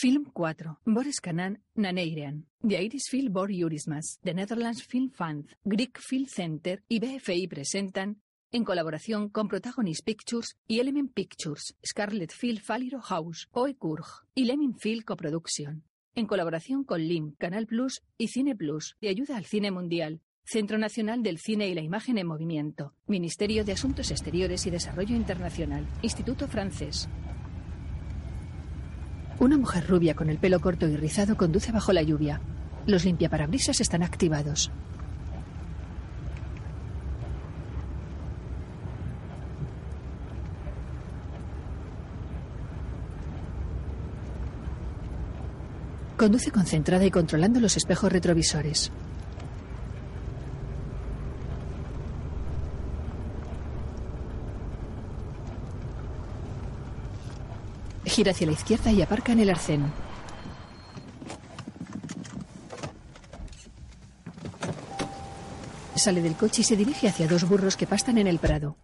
Film 4. Boris Kanan, Naneirean. The Irish Film Bor Jurismas. The Netherlands Film Fund. Greek Film Center y BFI presentan, en colaboración con Protagonist Pictures y Element Pictures, Scarlet Film Faliro House, Oe Kurg y Lemon Film Coproduction. En colaboración con LIM, Canal Plus y Cine Plus, de ayuda al cine mundial. Centro Nacional del Cine y la Imagen en Movimiento. Ministerio de Asuntos Exteriores y Desarrollo Internacional. Instituto Francés. Una mujer rubia con el pelo corto y rizado conduce bajo la lluvia. Los limpiaparabrisas están activados. Conduce concentrada y controlando los espejos retrovisores. Gira hacia la izquierda y aparca en el arcén. Sale del coche y se dirige hacia dos burros que pastan en el prado.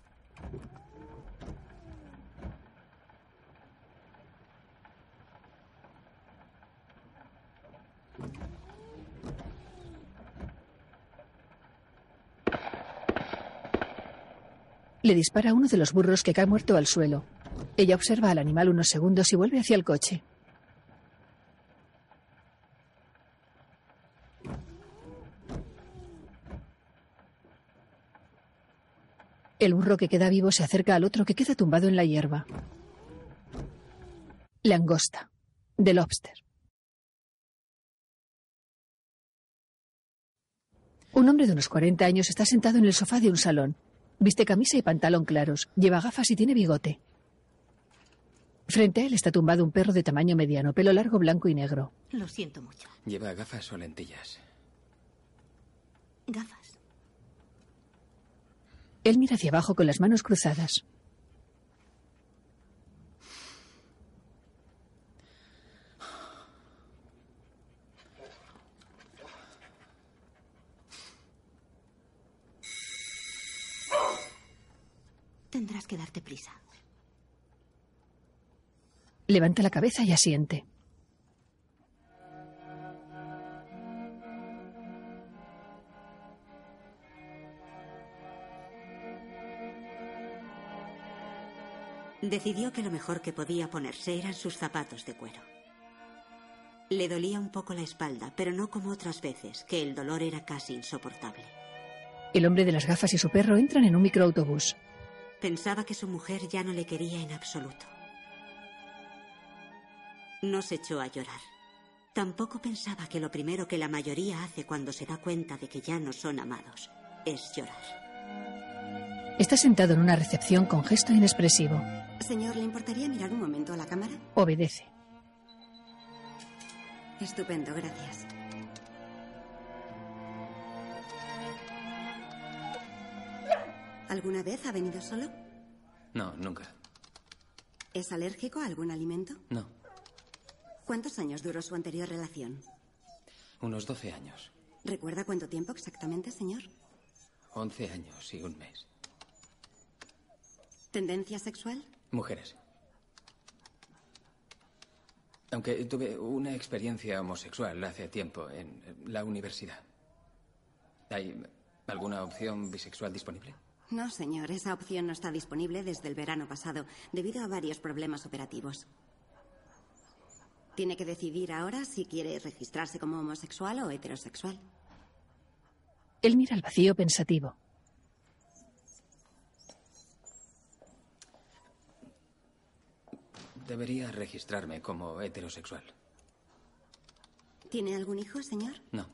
Le dispara a uno de los burros que cae muerto al suelo. Ella observa al animal unos segundos y vuelve hacia el coche. El burro que queda vivo se acerca al otro que queda tumbado en la hierba. Langosta. De lobster. Un hombre de unos 40 años está sentado en el sofá de un salón. Viste camisa y pantalón claros, lleva gafas y tiene bigote. Frente a él está tumbado un perro de tamaño mediano, pelo largo, blanco y negro. Lo siento mucho. ¿Lleva gafas o lentillas? Gafas. Él mira hacia abajo con las manos cruzadas. Tendrás que darte prisa. Levanta la cabeza y asiente. Decidió que lo mejor que podía ponerse eran sus zapatos de cuero. Le dolía un poco la espalda, pero no como otras veces, que el dolor era casi insoportable. El hombre de las gafas y su perro entran en un microautobús. Pensaba que su mujer ya no le quería en absoluto. No se echó a llorar. Tampoco pensaba que lo primero que la mayoría hace cuando se da cuenta de que ya no son amados es llorar. Está sentado en una recepción con gesto inexpresivo. Señor, ¿le importaría mirar un momento a la cámara? Obedece. Estupendo, gracias. ¿Alguna vez ha venido solo? No, nunca. ¿Es alérgico a algún alimento? No. ¿Cuántos años duró su anterior relación? Unos 12 años. ¿Recuerda cuánto tiempo exactamente, señor? 11 años y un mes. ¿Tendencia sexual? Mujeres. Aunque tuve una experiencia homosexual hace tiempo en la universidad. ¿Hay alguna opción bisexual disponible? No, señor. Esa opción no está disponible desde el verano pasado, debido a varios problemas operativos. Tiene que decidir ahora si quiere registrarse como homosexual o heterosexual. Él mira al vacío pensativo. Debería registrarme como heterosexual. ¿Tiene algún hijo, señor? No.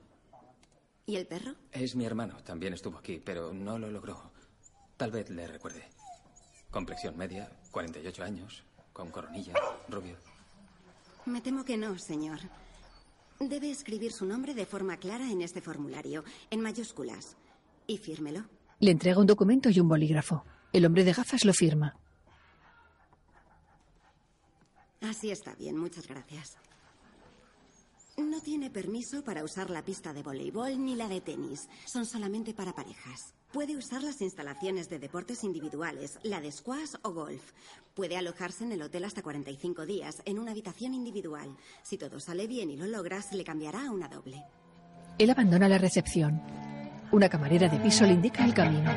¿Y el perro? Es mi hermano. También estuvo aquí, pero no lo logró. Tal vez le recuerde. Complexión media, 48 años, con coronilla, rubio. Me temo que no, señor. Debe escribir su nombre de forma clara en este formulario, en mayúsculas. Y fírmelo. Le entrega un documento y un bolígrafo. El hombre de gafas lo firma. Así está bien, muchas gracias. No tiene permiso para usar la pista de voleibol ni la de tenis. Son solamente para parejas. Puede usar las instalaciones de deportes individuales, la de squash o golf. Puede alojarse en el hotel hasta 45 días, en una habitación individual. Si todo sale bien y lo logras, le cambiará a una doble. Él abandona la recepción. Una camarera de piso le indica el camino.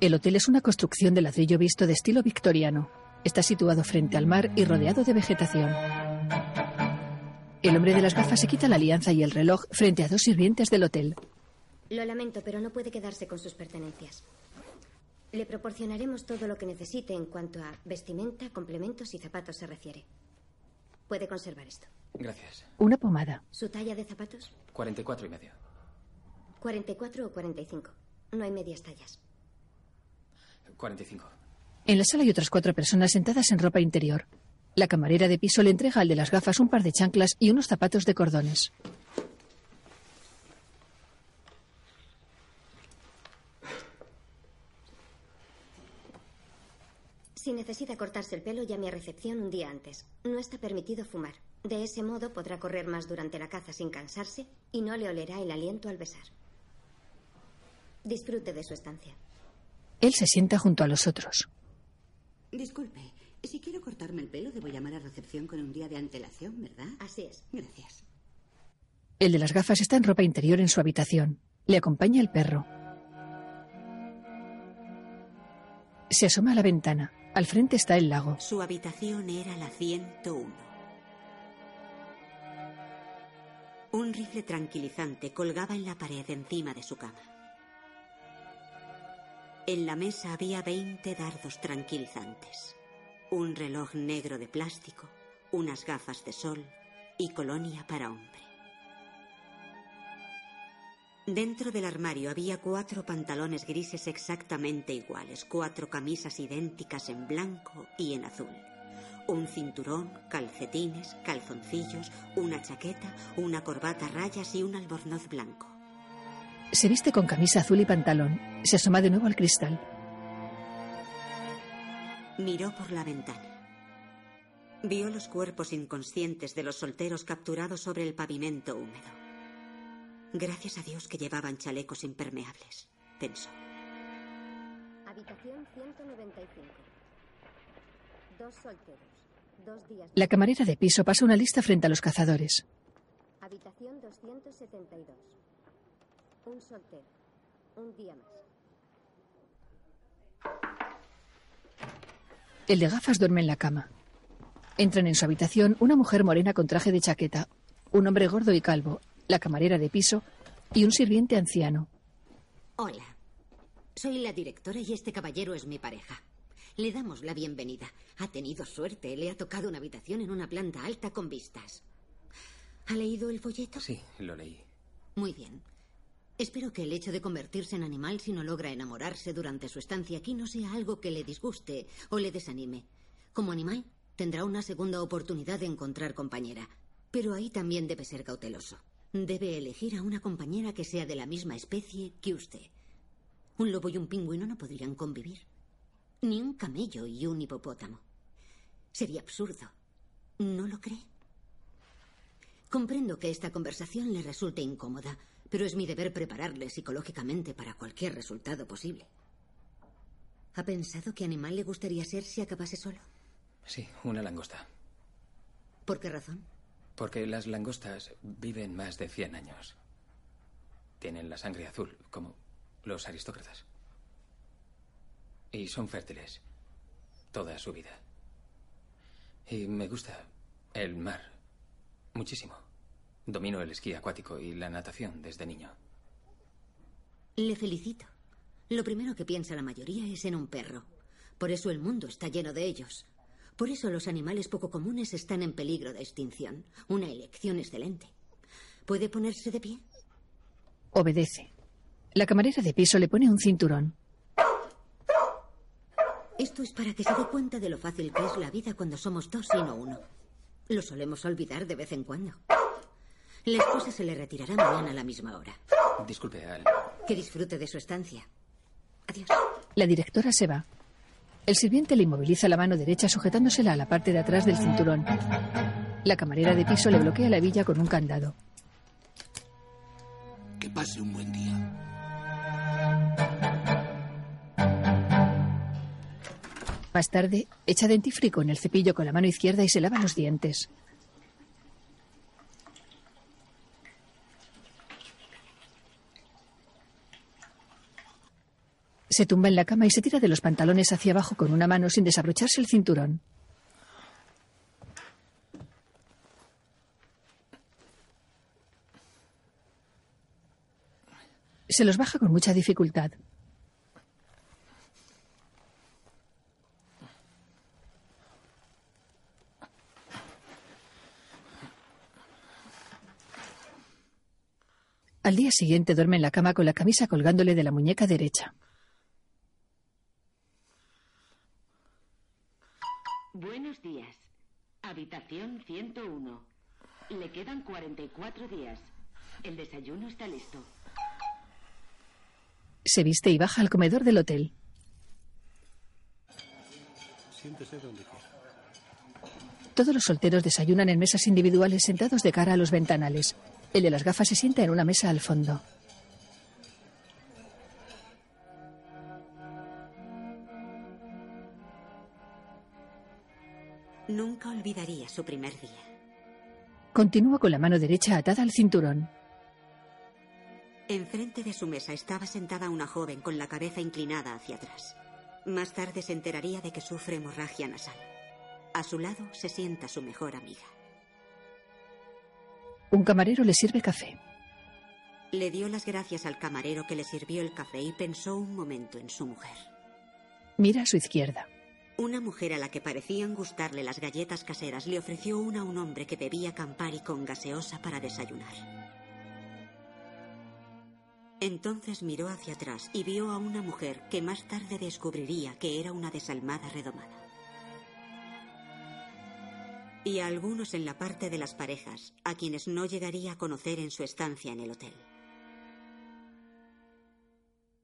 El hotel es una construcción de ladrillo visto de estilo victoriano. Está situado frente al mar y rodeado de vegetación. El hombre de las gafas se quita la alianza y el reloj frente a dos sirvientes del hotel. Lo lamento, pero no puede quedarse con sus pertenencias. Le proporcionaremos todo lo que necesite en cuanto a vestimenta, complementos y zapatos se refiere. Puede conservar esto. Gracias. Una pomada. ¿Su talla de zapatos? 44 y medio. 44 o 45. No hay medias tallas. 45. En la sala hay otras cuatro personas sentadas en ropa interior. La camarera de piso le entrega al de las gafas un par de chanclas y unos zapatos de cordones. Si necesita cortarse el pelo, llame a recepción un día antes. No está permitido fumar. De ese modo podrá correr más durante la caza sin cansarse y no le olerá el aliento al besar. Disfrute de su estancia. Él se sienta junto a los otros. Disculpe, si quiero cortarme el pelo, debo llamar a recepción con un día de antelación, ¿verdad? Así es. Gracias. El de las gafas está en ropa interior en su habitación. Le acompaña el perro. Se asoma a la ventana. Al frente está el lago. Su habitación era la 101. Un rifle tranquilizante colgaba en la pared encima de su cama. En la mesa había 20 dardos tranquilizantes, un reloj negro de plástico, unas gafas de sol y colonia para hombre. Dentro del armario había cuatro pantalones grises exactamente iguales, cuatro camisas idénticas en blanco y en azul. Un cinturón, calcetines, calzoncillos, una chaqueta, una corbata a rayas y un albornoz blanco. Se viste con camisa azul y pantalón. Se asoma de nuevo al cristal. Miró por la ventana. Vio los cuerpos inconscientes de los solteros capturados sobre el pavimento húmedo. Gracias a Dios que llevaban chalecos impermeables, pensó. Habitación 195. Dos solteros. Dos días. La camarera de piso pasa una lista frente a los cazadores. Habitación 272. Un soltero. Un día más. El de gafas duerme en la cama. Entran en su habitación una mujer morena con traje de chaqueta, un hombre gordo y calvo, la camarera de piso y un sirviente anciano. Hola. Soy la directora y este caballero es mi pareja. Le damos la bienvenida. Ha tenido suerte. Le ha tocado una habitación en una planta alta con vistas. ¿Ha leído el folleto? Sí, lo leí. Muy bien. Espero que el hecho de convertirse en animal si no logra enamorarse durante su estancia aquí no sea algo que le disguste o le desanime. Como animal, tendrá una segunda oportunidad de encontrar compañera. Pero ahí también debe ser cauteloso. Debe elegir a una compañera que sea de la misma especie que usted. Un lobo y un pingüino no podrían convivir. Ni un camello y un hipopótamo. Sería absurdo. ¿No lo cree? Comprendo que esta conversación le resulte incómoda, pero es mi deber prepararle psicológicamente para cualquier resultado posible. ¿Ha pensado qué animal le gustaría ser si acabase solo? Sí, una langosta. ¿Por qué razón? Porque las langostas viven más de 100 años. Tienen la sangre azul, como los aristócratas. Y son fértiles toda su vida. Y me gusta el mar muchísimo. Domino el esquí acuático y la natación desde niño. Le felicito. Lo primero que piensa la mayoría es en un perro. Por eso el mundo está lleno de ellos. Por eso los animales poco comunes están en peligro de extinción. Una elección excelente. ¿Puede ponerse de pie? Obedece. La camarera de piso le pone un cinturón. Esto es para que se dé cuenta de lo fácil que es la vida cuando somos dos y no uno. Lo solemos olvidar de vez en cuando. La esposa se le retirará mañana a la misma hora. Disculpe, Al. Que disfrute de su estancia. Adiós. La directora se va. El sirviente le inmoviliza la mano derecha sujetándosela a la parte de atrás del cinturón. La camarera de piso le bloquea la villa con un candado. Que pase un buen día. Más tarde, echa dentífrico en el cepillo con la mano izquierda y se lava los dientes. Se tumba en la cama y se tira de los pantalones hacia abajo con una mano sin desabrocharse el cinturón. Se los baja con mucha dificultad. Al día siguiente duerme en la cama con la camisa colgándole de la muñeca derecha. Buenos días. Habitación 101. Le quedan 44 días. El desayuno está listo. Se viste y baja al comedor del hotel. Siéntese donde quiera. Todos los solteros desayunan en mesas individuales sentados de cara a los ventanales. El de las gafas se sienta en una mesa al fondo. Nunca olvidaría su primer día. Continúa con la mano derecha atada al cinturón. Enfrente de su mesa estaba sentada una joven con la cabeza inclinada hacia atrás. Más tarde se enteraría de que sufre hemorragia nasal. A su lado se sienta su mejor amiga. Un camarero le sirve café. Le dio las gracias al camarero que le sirvió el café y pensó un momento en su mujer. Mira a su izquierda. Una mujer a la que parecían gustarle las galletas caseras le ofreció una a un hombre que bebía Campari con gaseosa para desayunar. Entonces miró hacia atrás y vio a una mujer que más tarde descubriría que era una desalmada redomada. Y a algunos en la parte de las parejas, a quienes no llegaría a conocer en su estancia en el hotel.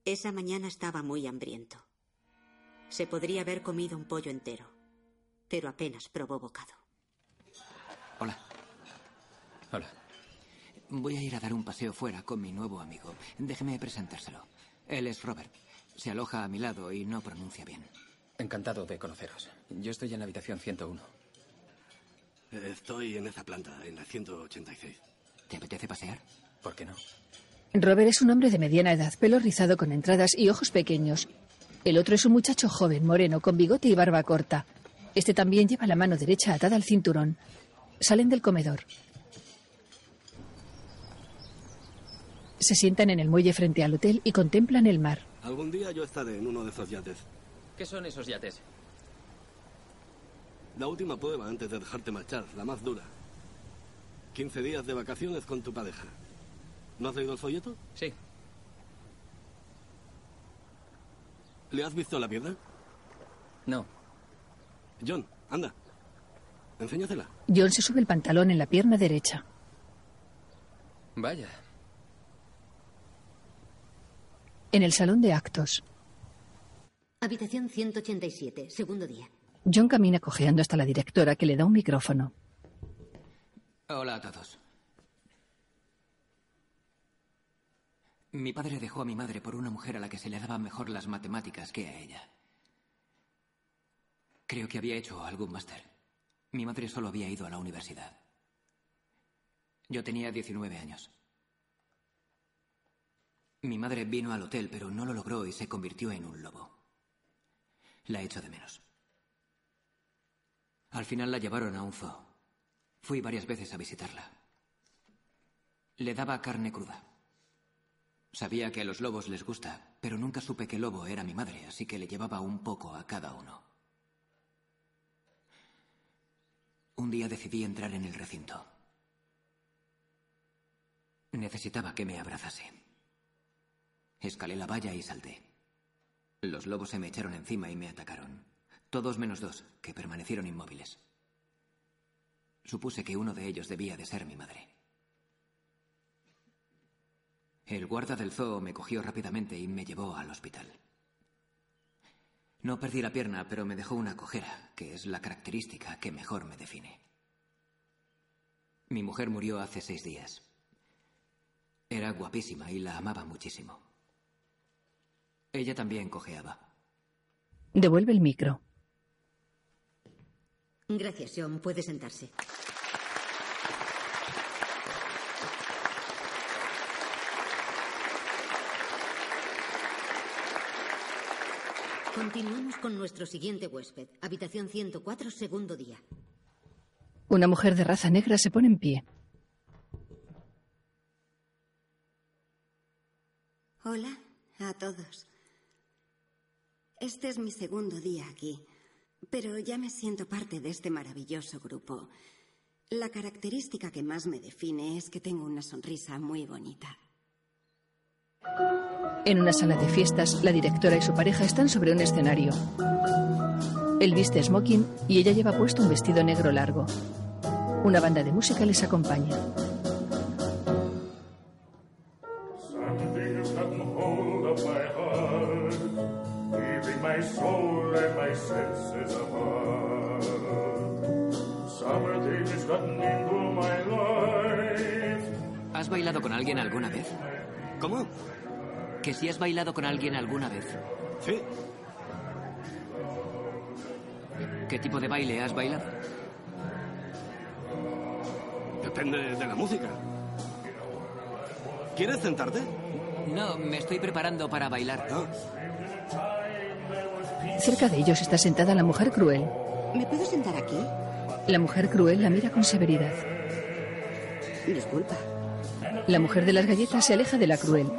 Esa mañana estaba muy hambriento. Se podría haber comido un pollo entero, pero apenas probó bocado. Hola. Hola. Voy a ir a dar un paseo fuera con mi nuevo amigo. Déjeme presentárselo. Él es Robert. Se aloja a mi lado y no pronuncia bien. Encantado de conoceros. Yo estoy en la habitación 101. Estoy en esa planta, en la 186. ¿Te apetece pasear? ¿Por qué no? Robert es un hombre de mediana edad, pelo rizado con entradas y ojos pequeños. El otro es un muchacho joven, moreno, con bigote y barba corta. Este también lleva la mano derecha atada al cinturón. Salen del comedor. Se sientan en el muelle frente al hotel y contemplan el mar. Algún día yo estaré en uno de esos yates. ¿Qué son esos yates? La última prueba antes de dejarte marchar, la más dura. 15 días de vacaciones con tu pareja. ¿No has leído el folleto? Sí. ¿Le has visto la pierna? No. John, anda. Enséñasela. John se sube el pantalón en la pierna derecha. Vaya. En el salón de actos, Habitación 187, segundo día. John camina cojeando hasta la directora que le da un micrófono. Hola a todos. Mi padre dejó a mi madre por una mujer a la que se le daban mejor las matemáticas que a ella. Creo que había hecho algún máster. Mi madre solo había ido a la universidad. Yo tenía 19 años. Mi madre vino al hotel, pero no lo logró y se convirtió en un lobo. La echo de menos. Al final la llevaron a un zoo. Fui varias veces a visitarla. Le daba carne cruda. Sabía que a los lobos les gusta, pero nunca supe que lobo era mi madre, así que le llevaba un poco a cada uno. Un día decidí entrar en el recinto. Necesitaba que me abrazase. Escalé la valla y salté. Los lobos se me echaron encima y me atacaron. Todos menos dos, que permanecieron inmóviles. Supuse que uno de ellos debía de ser mi madre. El guarda del zoo me cogió rápidamente y me llevó al hospital. No perdí la pierna, pero me dejó una cojera, que es la característica que mejor me define. Mi mujer murió hace seis días. Era guapísima y la amaba muchísimo. Ella también cojeaba. Devuelve el micro. Gracias, John. Puede sentarse. Continuamos con nuestro siguiente huésped. Habitación 104, segundo día. Una mujer de raza negra se pone en pie. Hola a todos. Este es mi segundo día aquí, pero ya me siento parte de este maravilloso grupo. La característica que más me define es que tengo una sonrisa muy bonita. En una sala de fiestas, la directora y su pareja están sobre un escenario. Él viste smoking y ella lleva puesto un vestido negro largo. Una banda de música les acompaña. Que si has bailado con alguien alguna vez. Sí. ¿Qué tipo de baile has bailado? Depende de la música. ¿Quieres sentarte? No, me estoy preparando para bailar. Cerca de ellos está sentada la mujer cruel. ¿Me puedo sentar aquí? La mujer cruel la mira con severidad. Disculpa. La mujer de las galletas se aleja de la cruel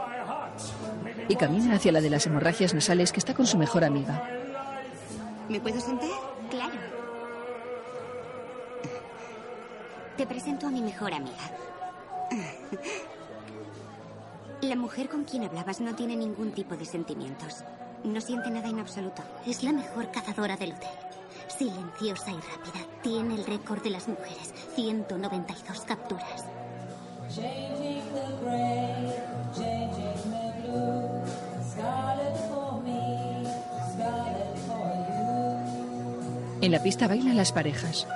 y camina hacia la de las hemorragias nasales que está con su mejor amiga. ¿Me puedo sentar? Claro. Te presento a mi mejor amiga. La mujer con quien hablabas no tiene ningún tipo de sentimientos. No siente nada en absoluto. Es la mejor cazadora del hotel. Silenciosa y rápida. Tiene el récord de las mujeres. 192 capturas. Changing the gray, changing the blue. En la pista bailan las parejas.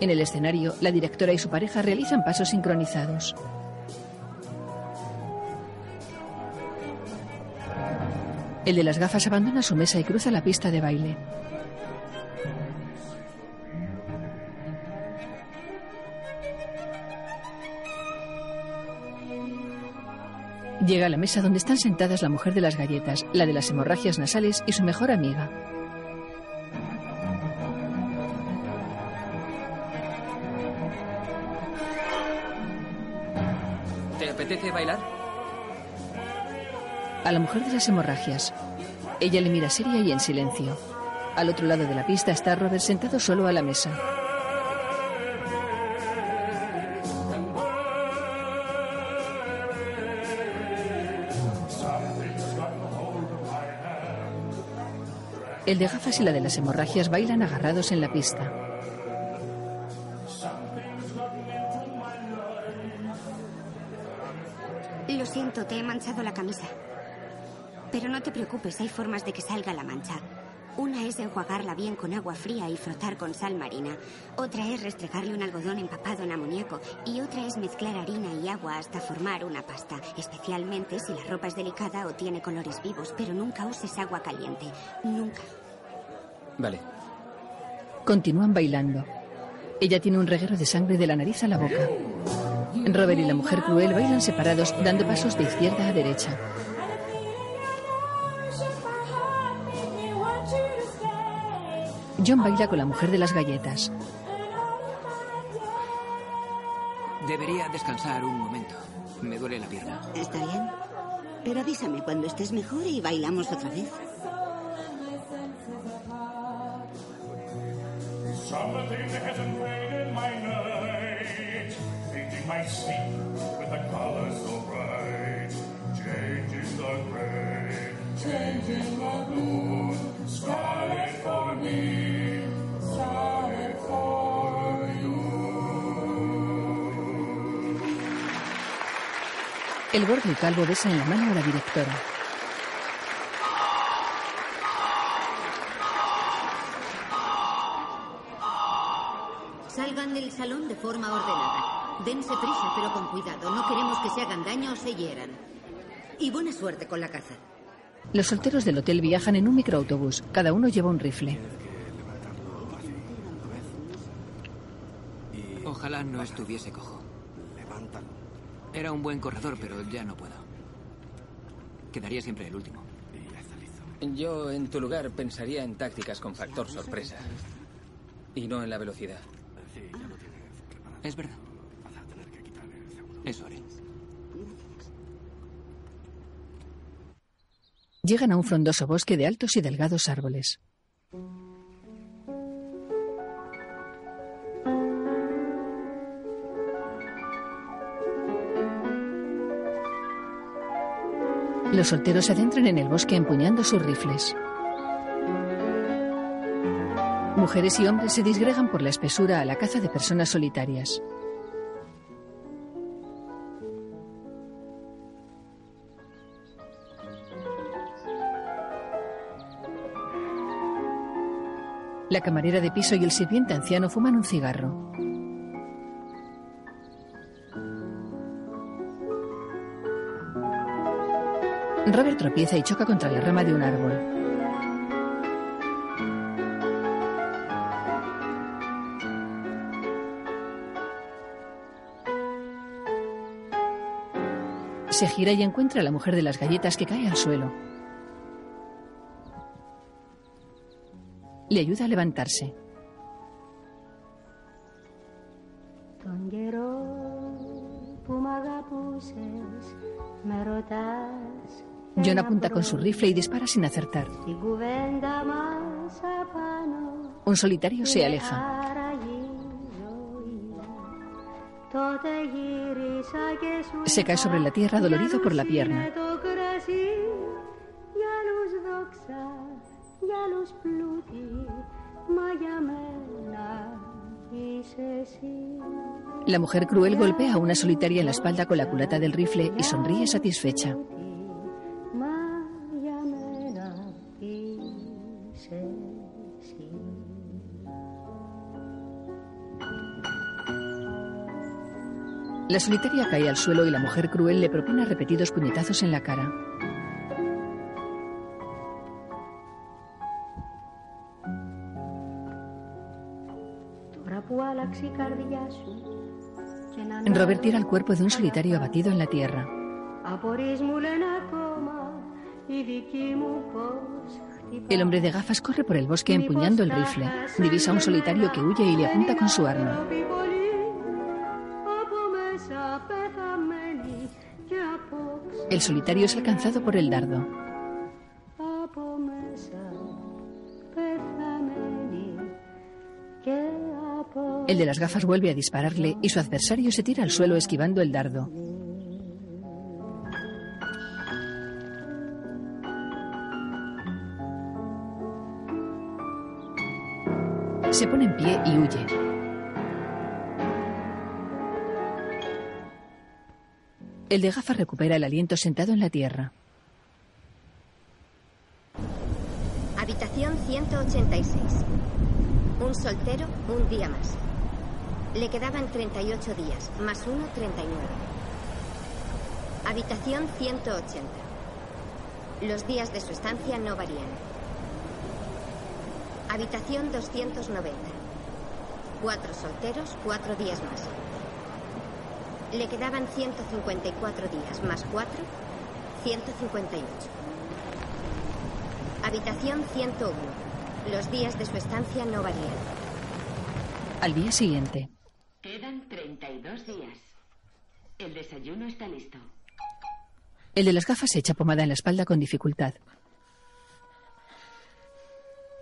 En el escenario, la directora y su pareja realizan pasos sincronizados. El de las gafas abandona su mesa y cruza la pista de baile. Llega a la mesa donde están sentadas la mujer de las galletas, la de las hemorragias nasales y su mejor amiga. ¿Te apetece bailar? A la mujer de las hemorragias. Ella le mira seria y en silencio. Al otro lado de la pista está Robert sentado solo a la mesa. El de gafas y la de las hemorragias bailan agarrados en la pista. Lo siento, te he manchado la camisa. Pero no te preocupes, hay formas de que salga la mancha. Una es enjuagarla bien con agua fría y frotar con sal marina. Otra es restregarle un algodón empapado en amoníaco. Y otra es mezclar harina y agua hasta formar una pasta. Especialmente si la ropa es delicada o tiene colores vivos. Pero nunca uses agua caliente. Nunca. Vale. Continúan bailando. Ella tiene un reguero de sangre de la nariz a la boca. Robert y la mujer cruel bailan separados, dando pasos de izquierda a derecha. John baila con la mujer de las galletas. Debería descansar un momento. Me duele la pierna. Está bien. Pero avísame cuando estés mejor y bailamos otra vez. Something has invaded my night, painting my sleep with the colors so bright, changing the gray, changing the blue, scarlet for me, for you. El calvo besan en la mano a la directora. Salón de forma ordenada. Dense prisa, pero con cuidado. No queremos que se hagan daño o se hieran. Y buena suerte con la caza. Los solteros del hotel viajan en un microautobús. Cada uno lleva un rifle. Ojalá no estuviese cojo. Era un buen corredor, pero ya no puedo. Quedaría siempre el último. Yo, en tu lugar, pensaría en tácticas con factor sorpresa. Y no en la velocidad. Es verdad. Eso haré. Llegan a un frondoso bosque de altos y delgados árboles. Los solteros se adentran en el bosque empuñando sus rifles. Mujeres y hombres se disgregan por la espesura a la caza de personas solitarias. La camarera de piso y el sirviente anciano fuman un cigarro. Robert tropieza y choca contra la rama de un árbol. Se gira y encuentra a la mujer de las galletas que cae al suelo. Le ayuda a levantarse. John apunta con su rifle y dispara sin acertar. Un solitario se aleja. Se cae sobre la tierra dolorido por la pierna. La mujer cruel golpea a una solitaria en la espalda con la culata del rifle y sonríe satisfecha. La solitaria cae al suelo y la mujer cruel le propina repetidos puñetazos en la cara. Robert tira el cuerpo de un solitario abatido en la tierra. El hombre de gafas corre por el bosque empuñando el rifle. Divisa a un solitario que huye y le apunta con su arma. El solitario es alcanzado por el dardo. El de las gafas vuelve a dispararle y su adversario se tira al suelo esquivando el dardo. Se pone en pie y huye. El de gafas recupera el aliento sentado en la tierra. Habitación 186. Un soltero, un día más. Le quedaban 38 días, más uno, 39. Habitación 180. Los días de su estancia no varían. Habitación 290. Cuatro solteros, cuatro días más. Le quedaban 154 días, más cuatro, 158. Habitación 101. Los días de su estancia no varían. Al día siguiente, Quedan 32 días. El desayuno está listo. el de las gafas se echa pomada en la espalda con dificultad.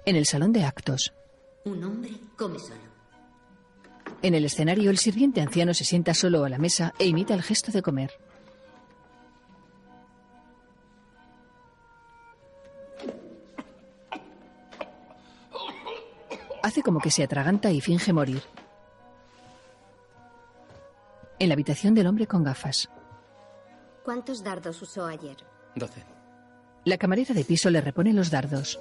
En el salón de actos, Un hombre come solo. En el escenario, el sirviente anciano se sienta solo a la mesa e imita el gesto de comer. Hace como que se atraganta y finge morir. En la habitación del hombre con gafas, ¿Cuántos dardos usó ayer? Doce. la camarera de piso le repone los dardos.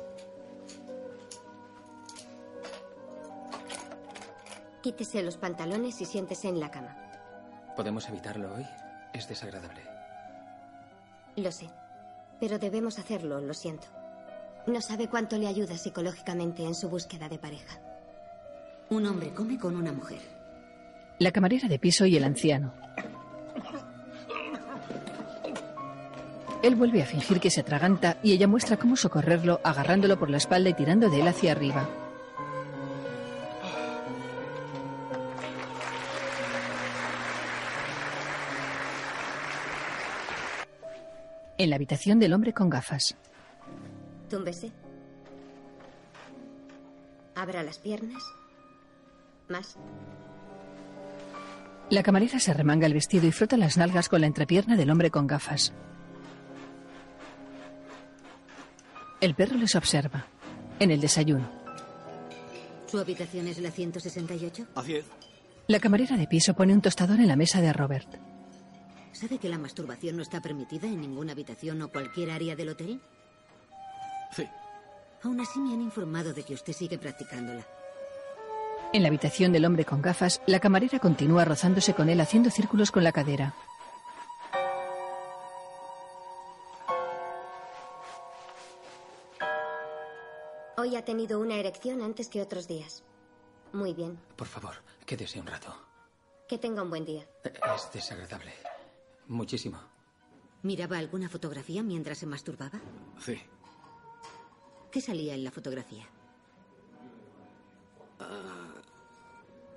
Quítese los pantalones y siéntese en la cama. ¿Podemos evitarlo hoy? Es desagradable. Lo sé. Pero debemos hacerlo, lo siento. No sabe cuánto le ayuda psicológicamente en su búsqueda de pareja. Un hombre come con una mujer. La camarera de piso y el anciano. Él vuelve a fingir que se atraganta y ella muestra cómo socorrerlo agarrándolo por la espalda y tirando de él hacia arriba. En la habitación del hombre con gafas. Túmbese. Abra las piernas. Más. La camarera se remanga el vestido y frota las nalgas con la entrepierna del hombre con gafas. El perro les observa. En el desayuno. ¿Su habitación es la 168? Así es. La camarera de piso pone un tostador en la mesa de Robert. ¿Sabe que la masturbación no está permitida en ninguna habitación o cualquier área del hotel? Sí. Aún así me han informado de que usted sigue practicándola. En la habitación del hombre con gafas, la camarera continúa rozándose con él haciendo círculos con la cadera. Hoy ha tenido una erección antes que otros días. Muy bien. Por favor, quédese un rato. Que tenga un buen día. Es desagradable. Muchísimo. ¿Miraba alguna fotografía mientras se masturbaba? Sí. ¿Qué salía en la fotografía?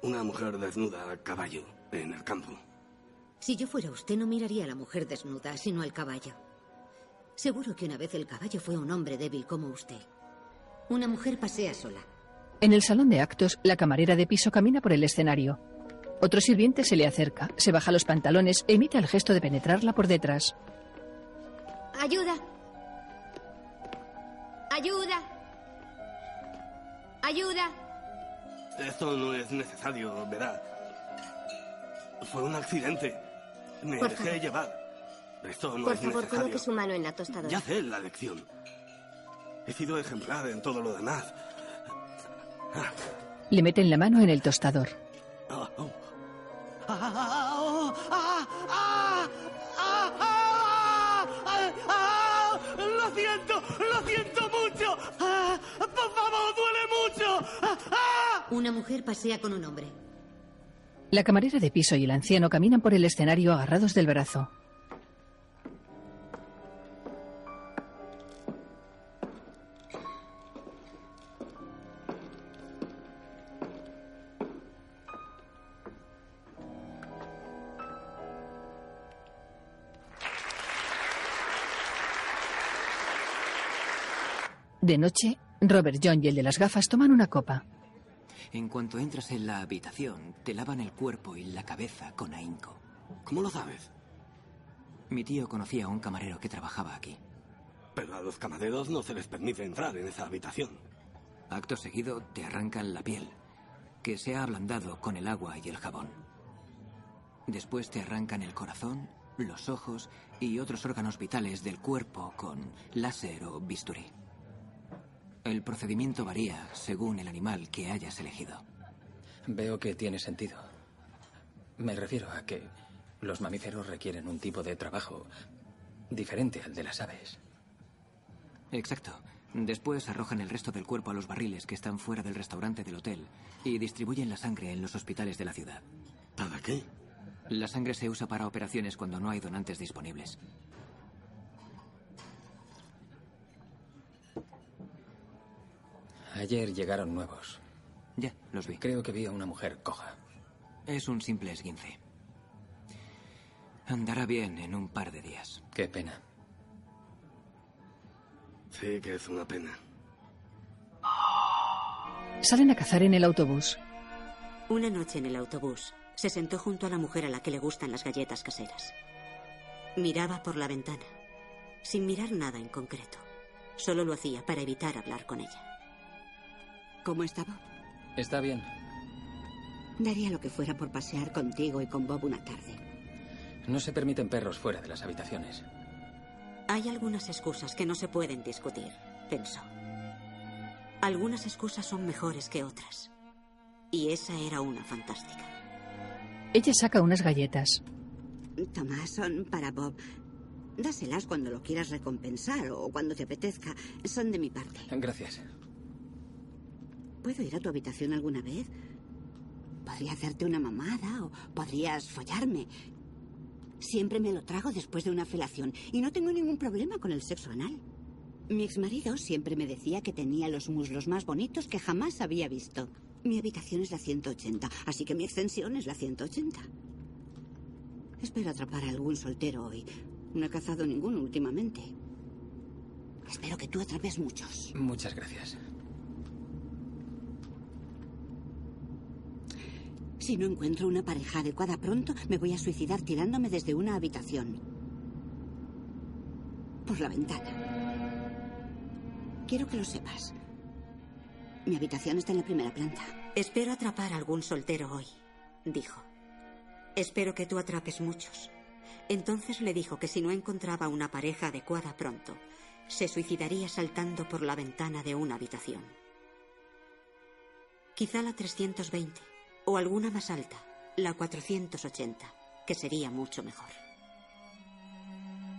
Una mujer desnuda a caballo en el campo. Si yo fuera usted, no miraría a la mujer desnuda, sino al caballo. Seguro que una vez el caballo fue un hombre débil como usted. Una mujer pasea sola. En el salón de actos, la camarera de piso camina por el escenario. Otro sirviente se le acerca, se baja los pantalones e imita el gesto de penetrarla por detrás. ¡Ayuda! ¡Ayuda! ¡Ayuda! Esto no es necesario, verá. Fue un accidente. Me Por dejé favor. llevar. Esto no Por es favor, necesario. coloque su mano en la tostadora. Ya sé la lección. He sido ejemplar en todo lo demás. Le meten la mano en el tostador. Ah, oh. ¡Lo siento! ¡Lo siento mucho! ¡Por favor, duele mucho! Una mujer pasea con un hombre. La camarera de piso y el anciano caminan por el escenario agarrados del brazo. De noche, Robert John y el de las gafas toman una copa. En cuanto entras en la habitación, te lavan el cuerpo y la cabeza con ahínco. ¿Cómo lo sabes? Mi tío conocía a un camarero que trabajaba aquí. Pero a los camareros no se les permite entrar en esa habitación. Acto seguido te arrancan la piel, que se ha ablandado con el agua y el jabón. Después te arrancan el corazón, los ojos y otros órganos vitales del cuerpo con láser o bisturí. El procedimiento varía según el animal que hayas elegido. Veo que tiene sentido. Me refiero a que los mamíferos requieren un tipo de trabajo diferente al de las aves. Exacto. Después arrojan el resto del cuerpo a los barriles que están fuera del restaurante del hotel y distribuyen la sangre en los hospitales de la ciudad. ¿Para qué? La sangre se usa para operaciones cuando no hay donantes disponibles. Ayer llegaron nuevos. Ya, los vi. Creo que vi a una mujer coja. Es un simple esguince. Andará bien en un par de días. Qué pena. Sí, que es una pena. Salen a cazar en el autobús. Una noche en el autobús, se sentó junto a la mujer a la que le gustan las galletas caseras. Miraba por la ventana, sin mirar nada en concreto. Solo lo hacía para evitar hablar con ella. ¿Cómo estaba? Está bien. Daría lo que fuera por pasear contigo y con Bob una tarde. No se permiten perros fuera de las habitaciones. Hay algunas excusas que no se pueden discutir, pensó. Algunas excusas son mejores que otras. Y esa era una fantástica. Ella saca unas galletas. Toma, son para Bob. Dáselas cuando lo quieras recompensar o cuando te apetezca. Son de mi parte. Gracias. ¿Puedo ir a tu habitación alguna vez? Podría hacerte una mamada o podrías follarme. Siempre me lo trago después de una felación y no tengo ningún problema con el sexo anal. Mi exmarido siempre me decía que tenía los muslos más bonitos que jamás había visto. Mi habitación es la 180, así que mi extensión es la 180. Espero atrapar a algún soltero hoy. No he cazado ninguno últimamente. Espero que tú atrapes muchos. Muchas gracias. Si no encuentro una pareja adecuada pronto, me voy a suicidar tirándome desde una habitación. Por la ventana. Quiero que lo sepas. Mi habitación está en la primera planta. Espero atrapar a algún soltero hoy, dijo. Espero que tú atrapes muchos. Entonces le dijo que si no encontraba una pareja adecuada pronto, se suicidaría saltando por la ventana de una habitación. Quizá la 320 o alguna más alta, la 480, que sería mucho mejor.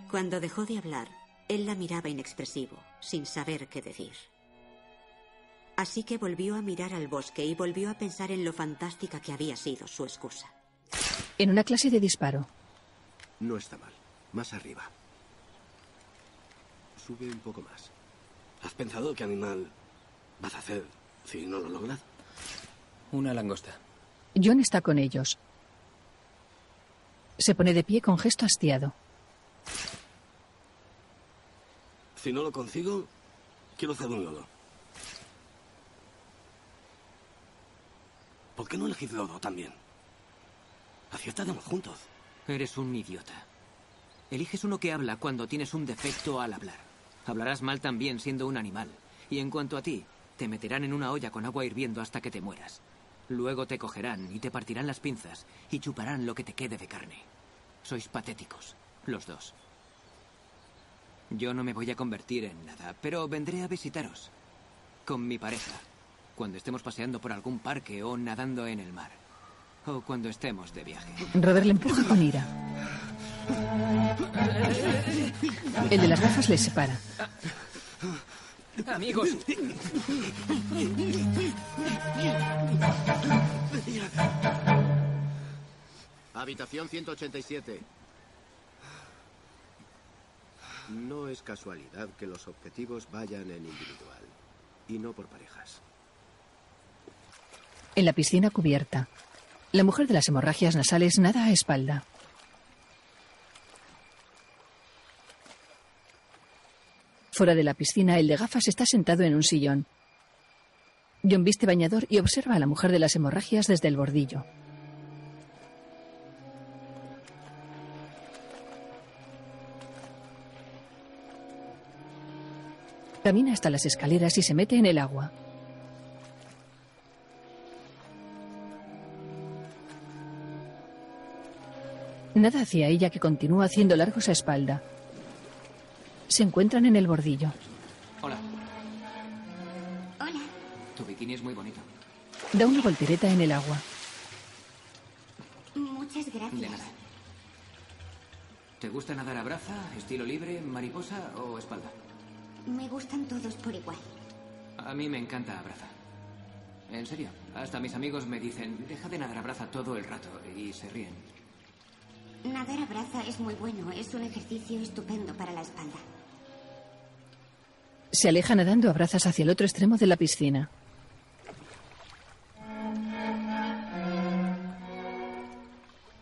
Cuando dejó de hablar, él la miraba inexpresivo, sin saber qué decir. Así que volvió a mirar al bosque y volvió a pensar en lo fantástica que había sido su excusa. En una clase de disparo, No está mal. Más arriba. Sube un poco más. ¿Has pensado qué animal vas a hacer si no lo logras? Una langosta. John está con ellos. Se pone de pie con gesto hastiado. Si no lo consigo, quiero hacer un lodo. ¿Por qué no elegís lodo también? Así estaremos juntos. Eres un idiota. Eliges uno que habla cuando tienes un defecto al hablar. Hablarás mal también siendo un animal. Y en cuanto a ti, te meterán en una olla con agua hirviendo hasta que te mueras. Luego te cogerán y te partirán las pinzas y chuparán lo que te quede de carne. Sois patéticos, los dos. Yo no me voy a convertir en nada, pero vendré a visitaros. Con mi pareja. Cuando estemos paseando por algún parque o nadando en el mar. O cuando estemos de viaje. Robert le empuja con ira. El de las gafas les separa. Amigos. Habitación 187. No es casualidad que los objetivos vayan en individual y no por parejas. En la piscina cubierta, la mujer de las hemorragias nasales nada a espalda. Fuera de la piscina, el de gafas está sentado en un sillón. John viste bañador y observa a la mujer de las hemorragias desde el bordillo. Camina hasta las escaleras y se mete en el agua. Nada hacia ella que continúa haciendo largos a espalda. Se encuentran en el bordillo. Hola. Hola. Tu bikini es muy bonito. Da una voltereta en el agua. Muchas gracias. De nada. ¿Te gusta nadar a braza, estilo libre, mariposa o espalda? Me gustan todos por igual. A mí me encanta a braza. En serio, hasta mis amigos me dicen, deja de nadar a braza todo el rato y se ríen. Nadar a braza es muy bueno. Es un ejercicio estupendo para la espalda. Se aleja nadando a brazas hacia el otro extremo de la piscina.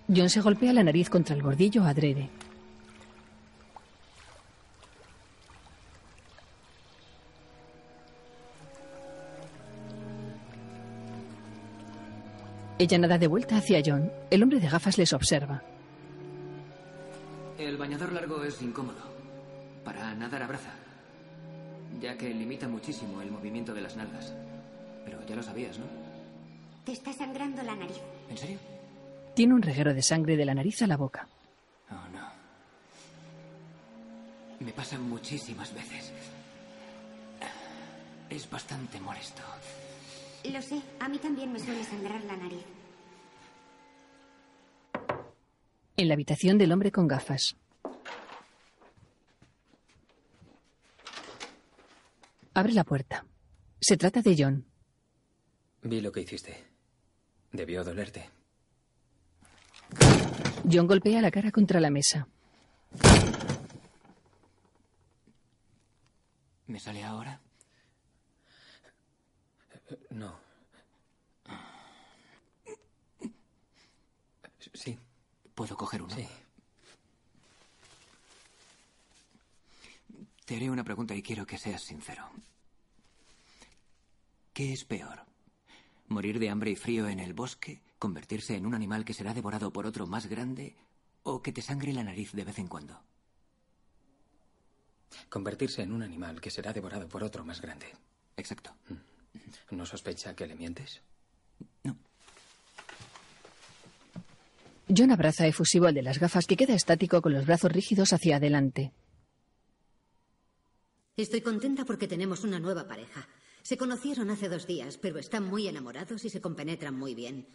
John se golpea la nariz contra el bordillo adrede. Ella nada de vuelta hacia John. El hombre de gafas les observa. El bañador largo es incómodo para nadar a braza, ya que limita muchísimo el movimiento de las nalgas. Pero ya lo sabías, ¿no? Te está sangrando la nariz. ¿En serio? Tiene un reguero de sangre de la nariz a la boca. Oh, no. Me pasa muchísimas veces. Es bastante molesto. Lo sé, a mí también me suele sangrar la nariz. En la habitación del hombre con gafas. Abre la puerta. Se trata de John. Vi lo que hiciste. Debió dolerte. John golpea la cara contra la mesa. ¿Me sale ahora? No. Sí. ¿Puedo coger uno? Sí. Te haré una pregunta y quiero que seas sincero. ¿Qué es peor? ¿Morir de hambre y frío en el bosque? ¿Convertirse en un animal que será devorado por otro más grande? ¿O que te sangre la nariz de vez en cuando? Convertirse en un animal que será devorado por otro más grande. Exacto. ¿No sospecha que le mientes? John abraza efusivo al de las gafas que queda estático con los brazos rígidos hacia adelante. Estoy contenta porque tenemos una nueva pareja. Se conocieron hace dos días, pero están muy enamorados y se compenetran muy bien.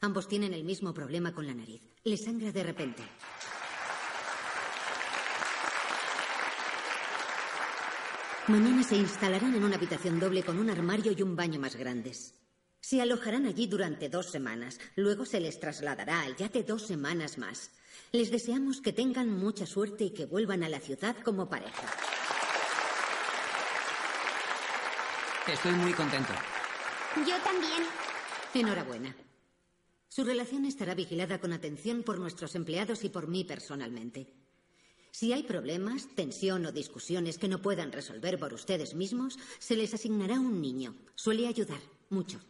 Ambos tienen el mismo problema con la nariz. Le sangra de repente. Mañana se instalarán en una habitación doble con un armario y un baño más grandes. Se alojarán allí durante dos semanas. Luego se les trasladará al yate dos semanas más. Les deseamos que tengan mucha suerte y que vuelvan a la ciudad como pareja. Estoy muy contento. Yo también. Enhorabuena. Su relación estará vigilada con atención por nuestros empleados y por mí personalmente. Si hay problemas, tensión o discusiones que no puedan resolver por ustedes mismos, se les asignará un niño. Suele ayudar mucho.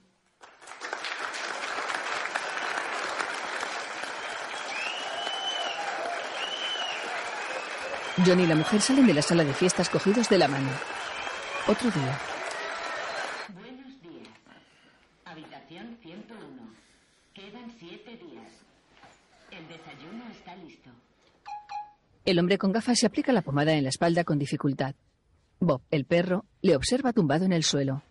John y la mujer salen de la sala de fiestas cogidos de la mano. Otro día. Buenos días. Habitación 101. Quedan siete días. El desayuno está listo. El hombre con gafas se aplica la pomada en la espalda con dificultad. Bob, el perro, le observa tumbado en el suelo.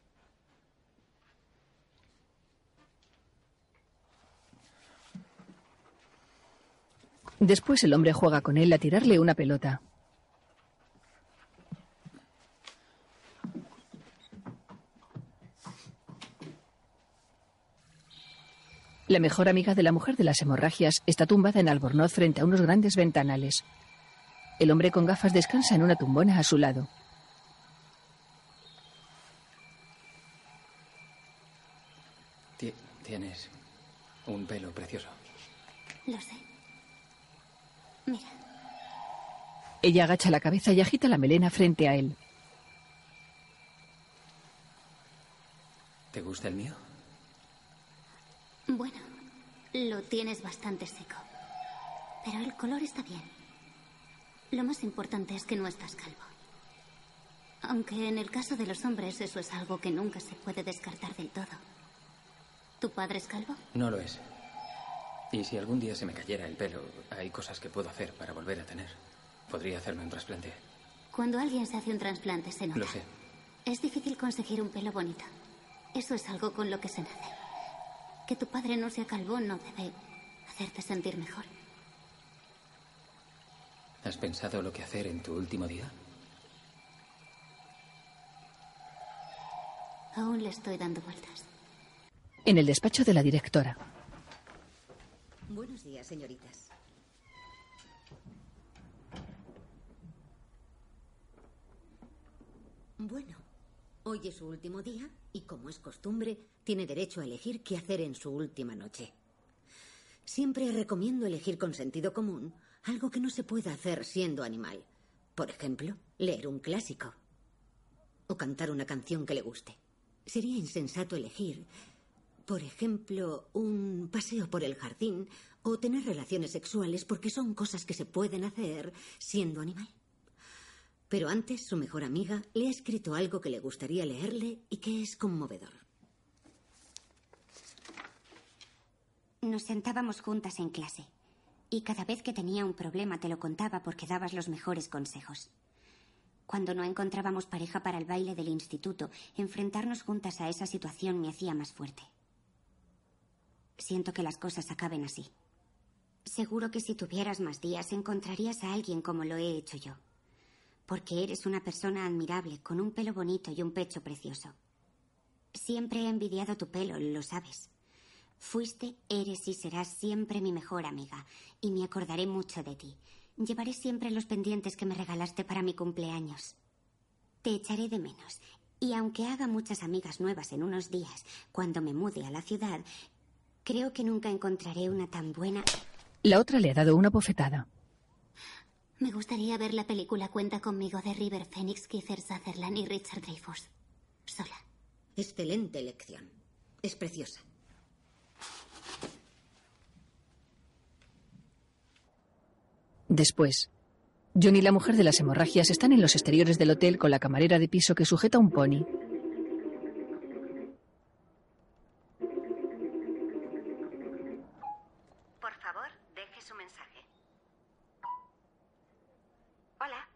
Después el hombre juega con él a tirarle una pelota. La mejor amiga de la mujer de las hemorragias está tumbada en albornoz frente a unos grandes ventanales. El hombre con gafas descansa en una tumbona a su lado. Ti- Tienes un pelo precioso. Lo sé. Mira, Ella agacha la cabeza y agita la melena frente a él. ¿Te gusta el mío? bueno, lo tienes bastante seco. Pero el color está bien. Lo más importante es que no estás calvo. Aunque en el caso de los hombres eso es algo que nunca se puede descartar del todo. ¿Tu padre es calvo? No lo es. Y si algún día se me cayera el pelo, hay cosas que puedo hacer para volver a tener. Podría hacerme un trasplante. Cuando alguien se hace un trasplante se nota. Lo sé. Es difícil conseguir un pelo bonito. Eso es algo con lo que se nace. Que tu padre no sea calvo no debe hacerte sentir mejor. ¿Has pensado lo que hacer en tu último día? Aún le estoy dando vueltas. En el despacho de la directora. Buenos días, señoritas. Bueno, hoy es su último día y, como es costumbre, tiene derecho a elegir qué hacer en su última noche. Siempre recomiendo elegir con sentido común algo que no se pueda hacer siendo animal. Por ejemplo, leer un clásico o cantar una canción que le guste. Sería insensato elegir, por ejemplo, un paseo por el jardín o tener relaciones sexuales porque son cosas que se pueden hacer siendo animal. Pero antes su mejor amiga le ha escrito algo que le gustaría leerle y que es conmovedor. Nos sentábamos juntas en clase y cada vez que tenía un problema te lo contaba porque dabas los mejores consejos. Cuando no encontrábamos pareja para el baile del instituto, enfrentarnos juntas a esa situación me hacía más fuerte. Siento que las cosas acaben así. Seguro que si tuvieras más días encontrarías a alguien como lo he hecho yo. Porque eres una persona admirable, con un pelo bonito y un pecho precioso. Siempre he envidiado tu pelo, lo sabes. Fuiste, eres y serás siempre mi mejor amiga, y me acordaré mucho de ti. Llevaré siempre los pendientes que me regalaste para mi cumpleaños. Te echaré de menos, y aunque haga muchas amigas nuevas en unos días, cuando me mude a la ciudad, creo que nunca encontraré una tan buena. La otra le ha dado una bofetada. Me gustaría ver la película Cuenta conmigo de River Phoenix, Kiefer Sutherland y Richard Dreyfuss. Sola. Excelente elección. Es preciosa. Después, John y la mujer de las hemorragias están en los exteriores del hotel con la camarera de piso que sujeta un pony. Por favor, deje su mensaje. Hola.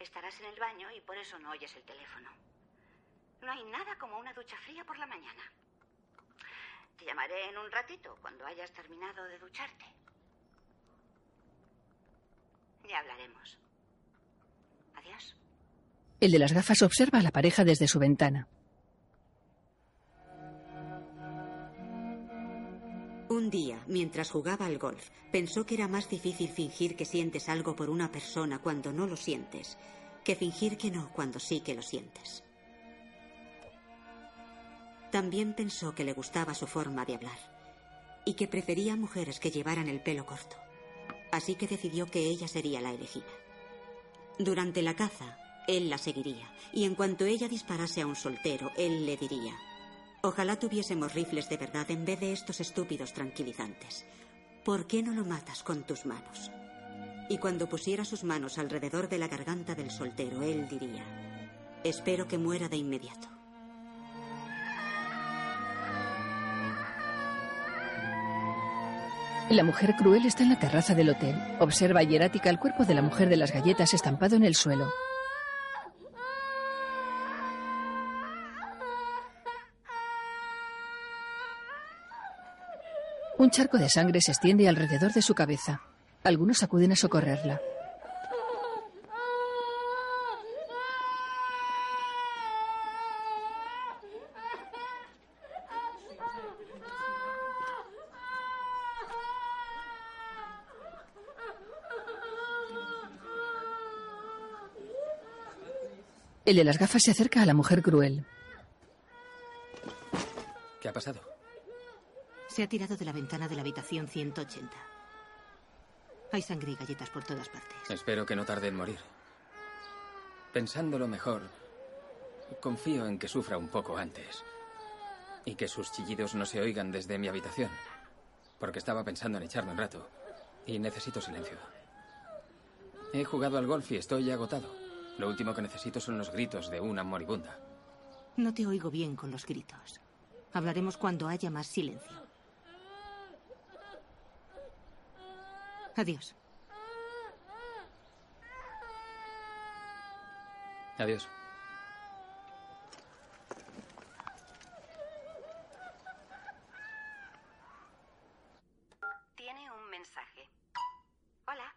Estarás en el baño y por eso no oyes el teléfono. No hay nada como una ducha fría por la mañana. Te llamaré en un ratito, cuando hayas terminado de ducharte. Ya hablaremos. Adiós. El de las gafas observa a la pareja desde su ventana. Un día, mientras jugaba al golf, pensó que era más difícil fingir que sientes algo por una persona cuando no lo sientes, que fingir que no cuando sí que lo sientes. También pensó que le gustaba su forma de hablar y que prefería mujeres que llevaran el pelo corto. Así que decidió que ella sería la elegida. Durante la caza, él la seguiría y en cuanto ella disparase a un soltero, él le diría, ojalá tuviésemos rifles de verdad en vez de estos estúpidos tranquilizantes. ¿Por qué no lo matas con tus manos? Y cuando pusiera sus manos alrededor de la garganta del soltero, él diría, espero que muera de inmediato. La mujer cruel está en la terraza del hotel. Observa hierática el cuerpo de la mujer de las galletas estampado en el suelo. Un charco de sangre se extiende alrededor de su cabeza. Algunos acuden a socorrerla. El de las gafas se acerca a la mujer cruel. ¿Qué ha pasado? Se ha tirado de la ventana de la habitación 180. Hay sangre y galletas por todas partes. Espero que no tarde en morir. Pensándolo mejor, confío en que sufra un poco antes. Y que sus chillidos no se oigan desde mi habitación. Porque estaba pensando en echarme un rato. Y necesito silencio. He jugado al golf y estoy agotado. Lo último que necesito son los gritos de una moribunda. No te oigo bien con los gritos. Hablaremos cuando haya más silencio. Adiós. Adiós. Tiene un mensaje. Hola.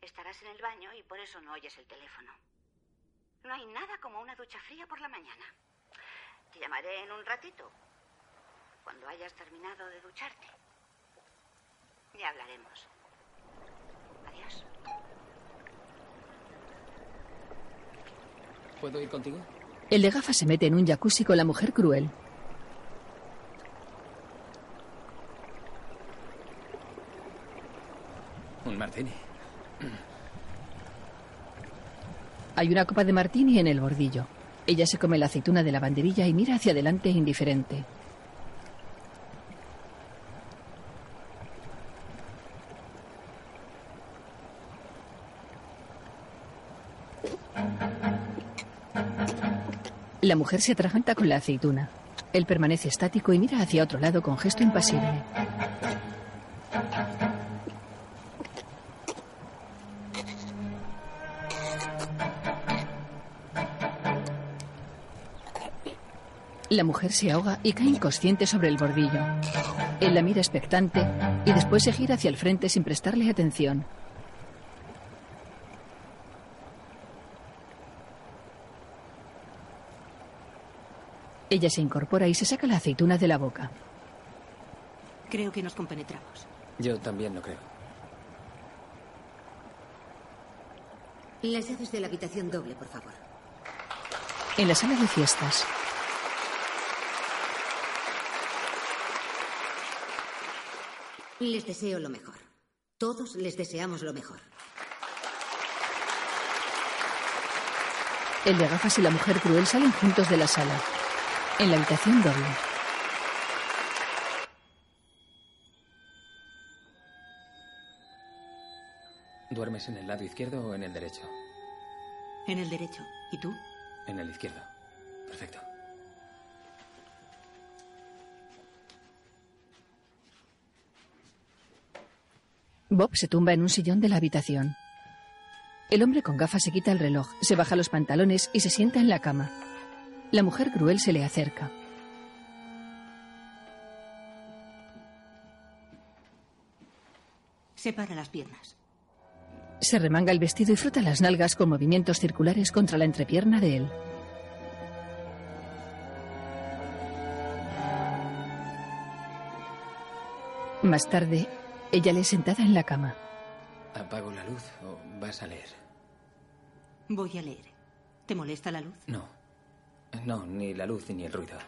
Estarás en el baño y por eso no oyes el teléfono. No hay nada como una ducha fría por la mañana. Te llamaré en un ratito, cuando hayas terminado de ducharte. Ya hablaremos. Adiós. ¿Puedo ir contigo? El de gafas se mete en un jacuzzi con la mujer cruel. Un martini. Hay una copa de martini en el bordillo. Ella se come la aceituna de la banderilla y mira hacia adelante indiferente. La mujer se atraganta con la aceituna. Él permanece estático y mira hacia otro lado con gesto impasible. La mujer se ahoga y cae inconsciente sobre el bordillo. Él la mira expectante y después se gira hacia el frente sin prestarle atención. Ella se incorpora y se saca la aceituna de la boca. Creo que nos compenetramos. Yo también lo creo. Las llaves de la habitación doble, por favor. En la sala de fiestas, Les deseo lo mejor. Todos les deseamos lo mejor. el de gafas y la mujer cruel salen juntos de la sala. En la habitación doble, ¿Duermes en el lado izquierdo o en el derecho? En el derecho. ¿Y tú? En el izquierdo. Perfecto. Bob se tumba en un sillón de la habitación. El hombre con gafas se quita el reloj, se baja los pantalones y se sienta en la cama. La mujer cruel se le acerca. Separa las piernas. Se remanga el vestido y frota las nalgas con movimientos circulares contra la entrepierna de él. Más tarde, ella le es sentada en la cama. ¿Apago la luz o vas a leer? Voy a leer. ¿Te molesta la luz? No. No, ni la luz ni el ruido.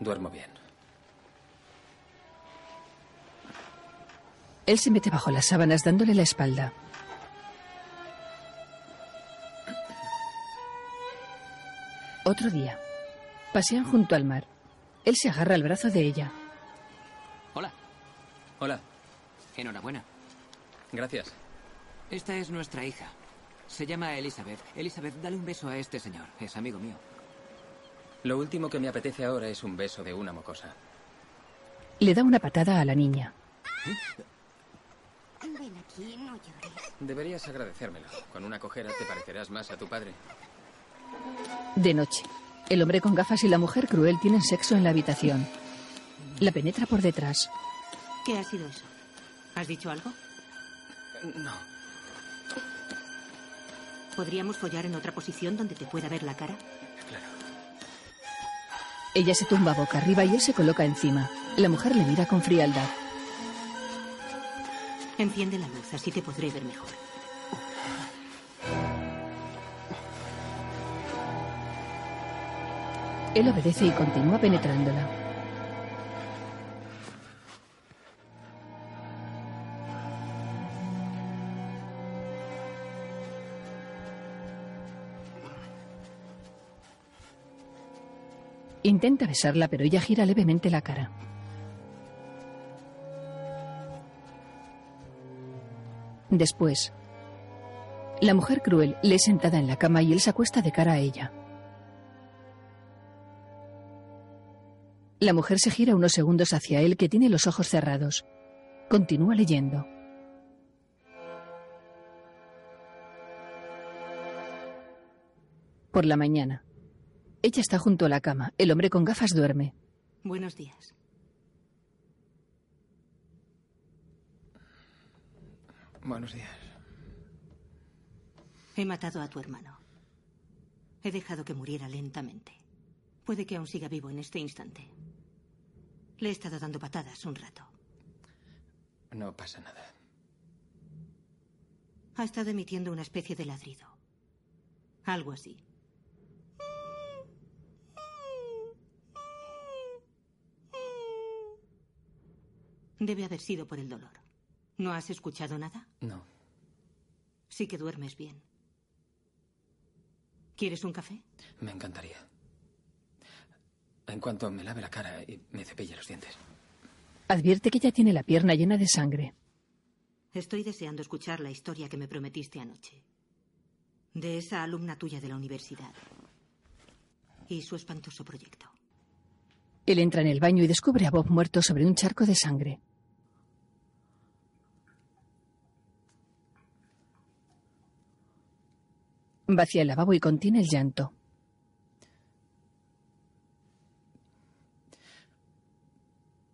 Duermo bien. Él se mete bajo las sábanas dándole la espalda. Otro día. Pasean junto al mar. Él se agarra al brazo de ella. Hola. Enhorabuena. Gracias. Esta es nuestra hija. Se llama Elizabeth. Elizabeth, dale un beso a este señor. Es amigo mío. Lo último que me apetece ahora es un beso de una mocosa. Le da una patada a la niña. Ven aquí, no llores. Deberías agradecérmelo. Con una cojera te parecerás más a tu padre. De noche. El hombre con gafas y la mujer cruel tienen sexo en la habitación. La penetra por detrás. ¿Qué ha sido eso? ¿Has dicho algo? No. ¿Podríamos follar en otra posición donde te pueda ver la cara? Ella se tumba boca arriba y él se coloca encima. La mujer le mira con frialdad. Enciende la luz, así te podré ver mejor. Él obedece y continúa penetrándola. Intenta besarla, pero ella gira levemente la cara. Después, la mujer cruel le es sentada en la cama y él se acuesta de cara a ella. La mujer se gira unos segundos hacia él que tiene los ojos cerrados. Continúa leyendo. Por la mañana. Ella está junto a la cama. El hombre con gafas duerme. Buenos días. Buenos días. He matado a tu hermano. He dejado que muriera lentamente. Puede que aún siga vivo en este instante. Le he estado dando patadas un rato. No pasa nada. Ha estado emitiendo una especie de ladrido. Algo así. Debe haber sido por el dolor. ¿No has escuchado nada? No. Sí que duermes bien. ¿Quieres un café? Me encantaría. En cuanto me lave la cara y me cepille los dientes. Advierte que ella tiene la pierna llena de sangre. Estoy deseando escuchar la historia que me prometiste anoche. De esa alumna tuya de la universidad. Y su espantoso proyecto. Él entra en el baño y descubre a Bob muerto sobre un charco de sangre. Vacía el lavabo y contiene el llanto.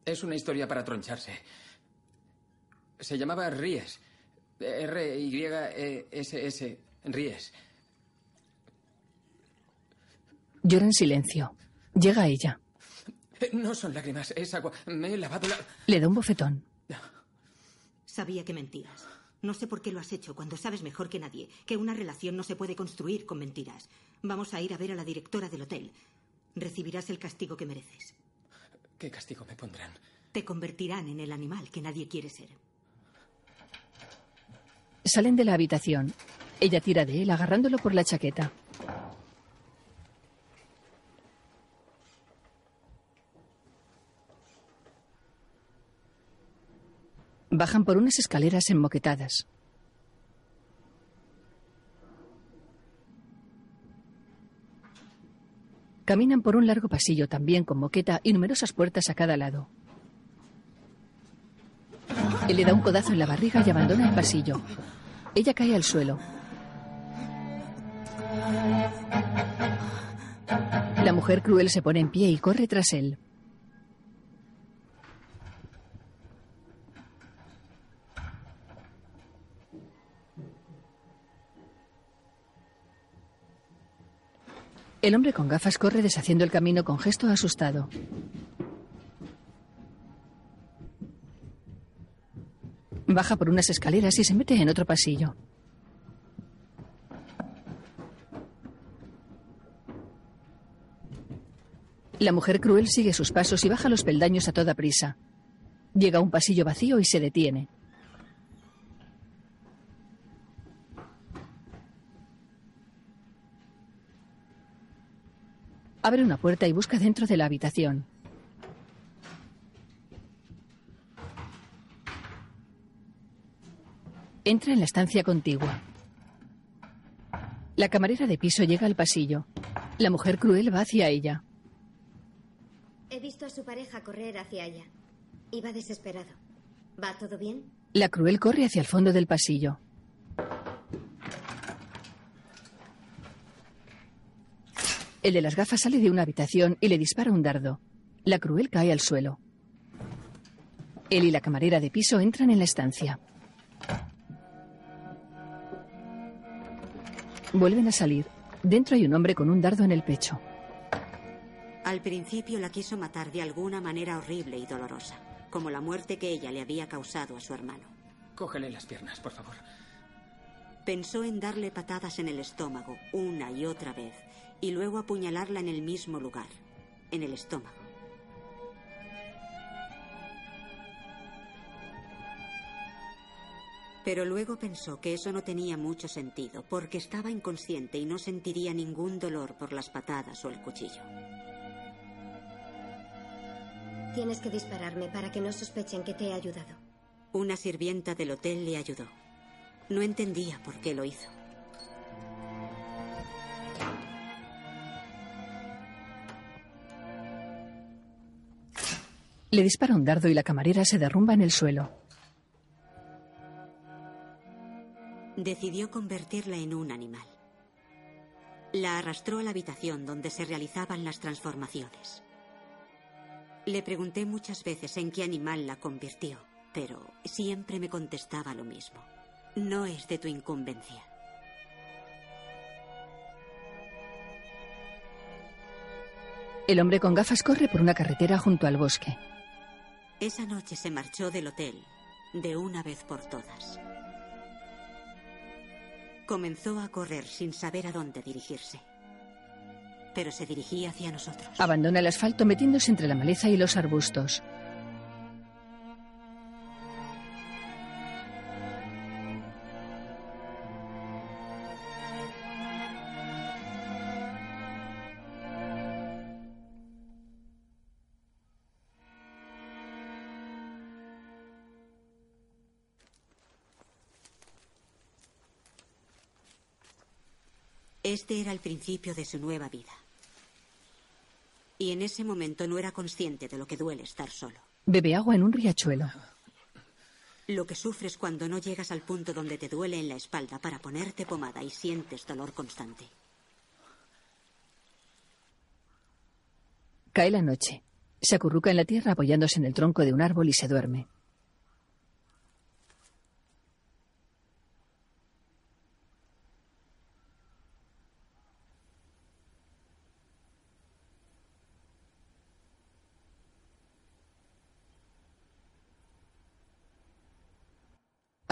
Es una historia para troncharse. Se llamaba Ries. R-Y-E-S-S. -S, Ries. Llora en silencio. Llega ella. No son lágrimas, es agua. Me he lavado la. Le da un bofetón. Sabía que mentías. No sé por qué lo has hecho cuando sabes mejor que nadie que una relación no se puede construir con mentiras. Vamos a ir a ver a la directora del hotel. Recibirás el castigo que mereces. ¿Qué castigo me pondrán? Te convertirán en el animal que nadie quiere ser. Salen de la habitación. Ella tira de él agarrándolo por la chaqueta. Bajan por unas escaleras enmoquetadas. Caminan por un largo pasillo también con moqueta y numerosas puertas a cada lado. Él le da un codazo en la barriga y abandona el pasillo. Ella cae al suelo. La mujer cruel se pone en pie y corre tras él. El hombre con gafas corre deshaciendo el camino con gesto asustado. Baja por unas escaleras y se mete en otro pasillo. La mujer cruel sigue sus pasos y baja los peldaños a toda prisa. Llega a un pasillo vacío y se detiene. Abre una puerta y busca dentro de la habitación. Entra en la estancia contigua. La camarera de piso llega al pasillo. La mujer cruel va hacia ella. He visto a su pareja correr hacia allá. Iba desesperado. ¿Va todo bien? La cruel corre hacia el fondo del pasillo. El de las gafas sale de una habitación y le dispara un dardo. La cruel cae al suelo. Él y la camarera de piso entran en la estancia. Vuelven a salir. Dentro hay un hombre con un dardo en el pecho. Al principio la quiso matar de alguna manera horrible y dolorosa, como la muerte que ella le había causado a su hermano. Cógele las piernas, por favor. Pensó en darle patadas en el estómago una y otra vez y luego apuñalarla en el mismo lugar, en el estómago. Pero luego pensó que eso no tenía mucho sentido, porque estaba inconsciente y no sentiría ningún dolor por las patadas o el cuchillo. Tienes que dispararme para que no sospechen que te he ayudado. Una sirvienta del hotel le ayudó. No entendía por qué lo hizo. Le dispara un dardo y la camarera se derrumba en el suelo. Decidió convertirla en un animal. La arrastró a la habitación donde se realizaban las transformaciones. Le pregunté muchas veces en qué animal la convirtió, pero siempre me contestaba lo mismo. No es de tu incumbencia. El hombre con gafas corre por una carretera junto al bosque. Esa noche se marchó del hotel, de una vez por todas. Comenzó a correr sin saber a dónde dirigirse. Pero se dirigía hacia nosotros. Abandona el asfalto metiéndose entre la maleza y los arbustos. Este era el principio de su nueva vida. Y en ese momento no era consciente de lo que duele estar solo. Bebe agua en un riachuelo. Lo que sufres cuando no llegas al punto donde te duele en la espalda para ponerte pomada y sientes dolor constante. Cae la noche. Se acurruca en la tierra apoyándose en el tronco de un árbol y se duerme.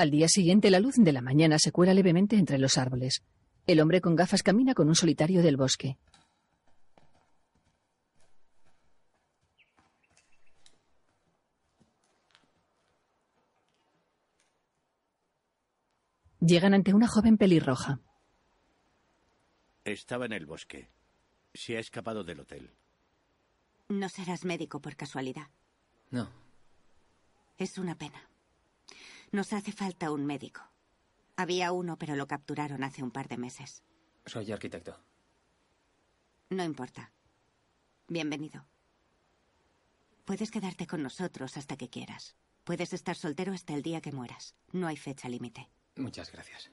Al día siguiente la luz de la mañana se cuela levemente entre los árboles. El hombre con gafas camina con un solitario del bosque. Llegan ante una joven pelirroja. Estaba en el bosque. Se ha escapado del hotel. No serás médico por casualidad. No. Es una pena. Nos hace falta un médico. Había uno, pero lo capturaron hace un par de meses. Soy arquitecto. No importa. Bienvenido. Puedes quedarte con nosotros hasta que quieras. Puedes estar soltero hasta el día que mueras. No hay fecha límite. Muchas gracias.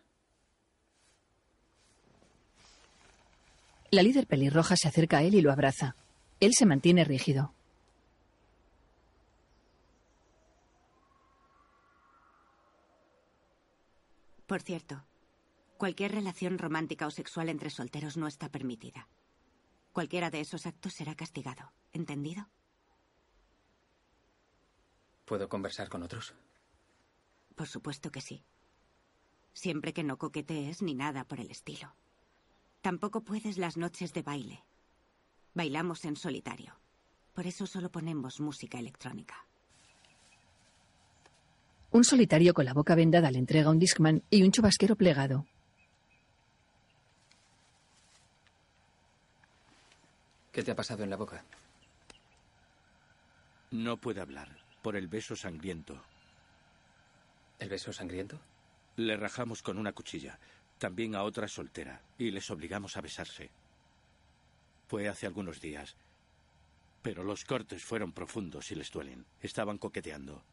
La líder pelirroja se acerca a él y lo abraza. Él se mantiene rígido. Por cierto, cualquier relación romántica o sexual entre solteros no está permitida. Cualquiera de esos actos será castigado. ¿Entendido? ¿Puedo conversar con otros? Por supuesto que sí. Siempre que no coquetees ni nada por el estilo. Tampoco puedes las noches de baile. Bailamos en solitario. Por eso solo ponemos música electrónica. Un solitario con la boca vendada le entrega un Discman y un chubasquero plegado. ¿Qué te ha pasado en la boca? No puede hablar por el beso sangriento. ¿El beso sangriento? Le rajamos con una cuchilla, también a otra soltera, y les obligamos a besarse. Fue hace algunos días. Pero los cortes fueron profundos y les duelen. Estaban coqueteando.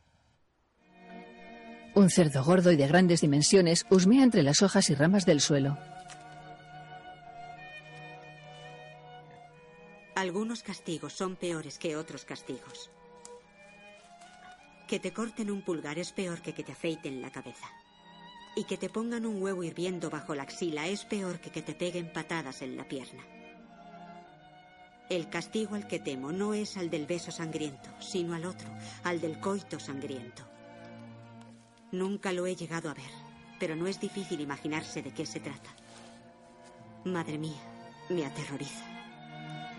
Un cerdo gordo y de grandes dimensiones husmea entre las hojas y ramas del suelo. Algunos castigos son peores que otros castigos. Que te corten un pulgar es peor que que te afeiten la cabeza. Y que te pongan un huevo hirviendo bajo la axila es peor que que te peguen patadas en la pierna. El castigo al que temo no es al del beso sangriento, sino al otro, al del coito sangriento. Nunca lo he llegado a ver, pero no es difícil imaginarse de qué se trata. Madre mía, me aterroriza.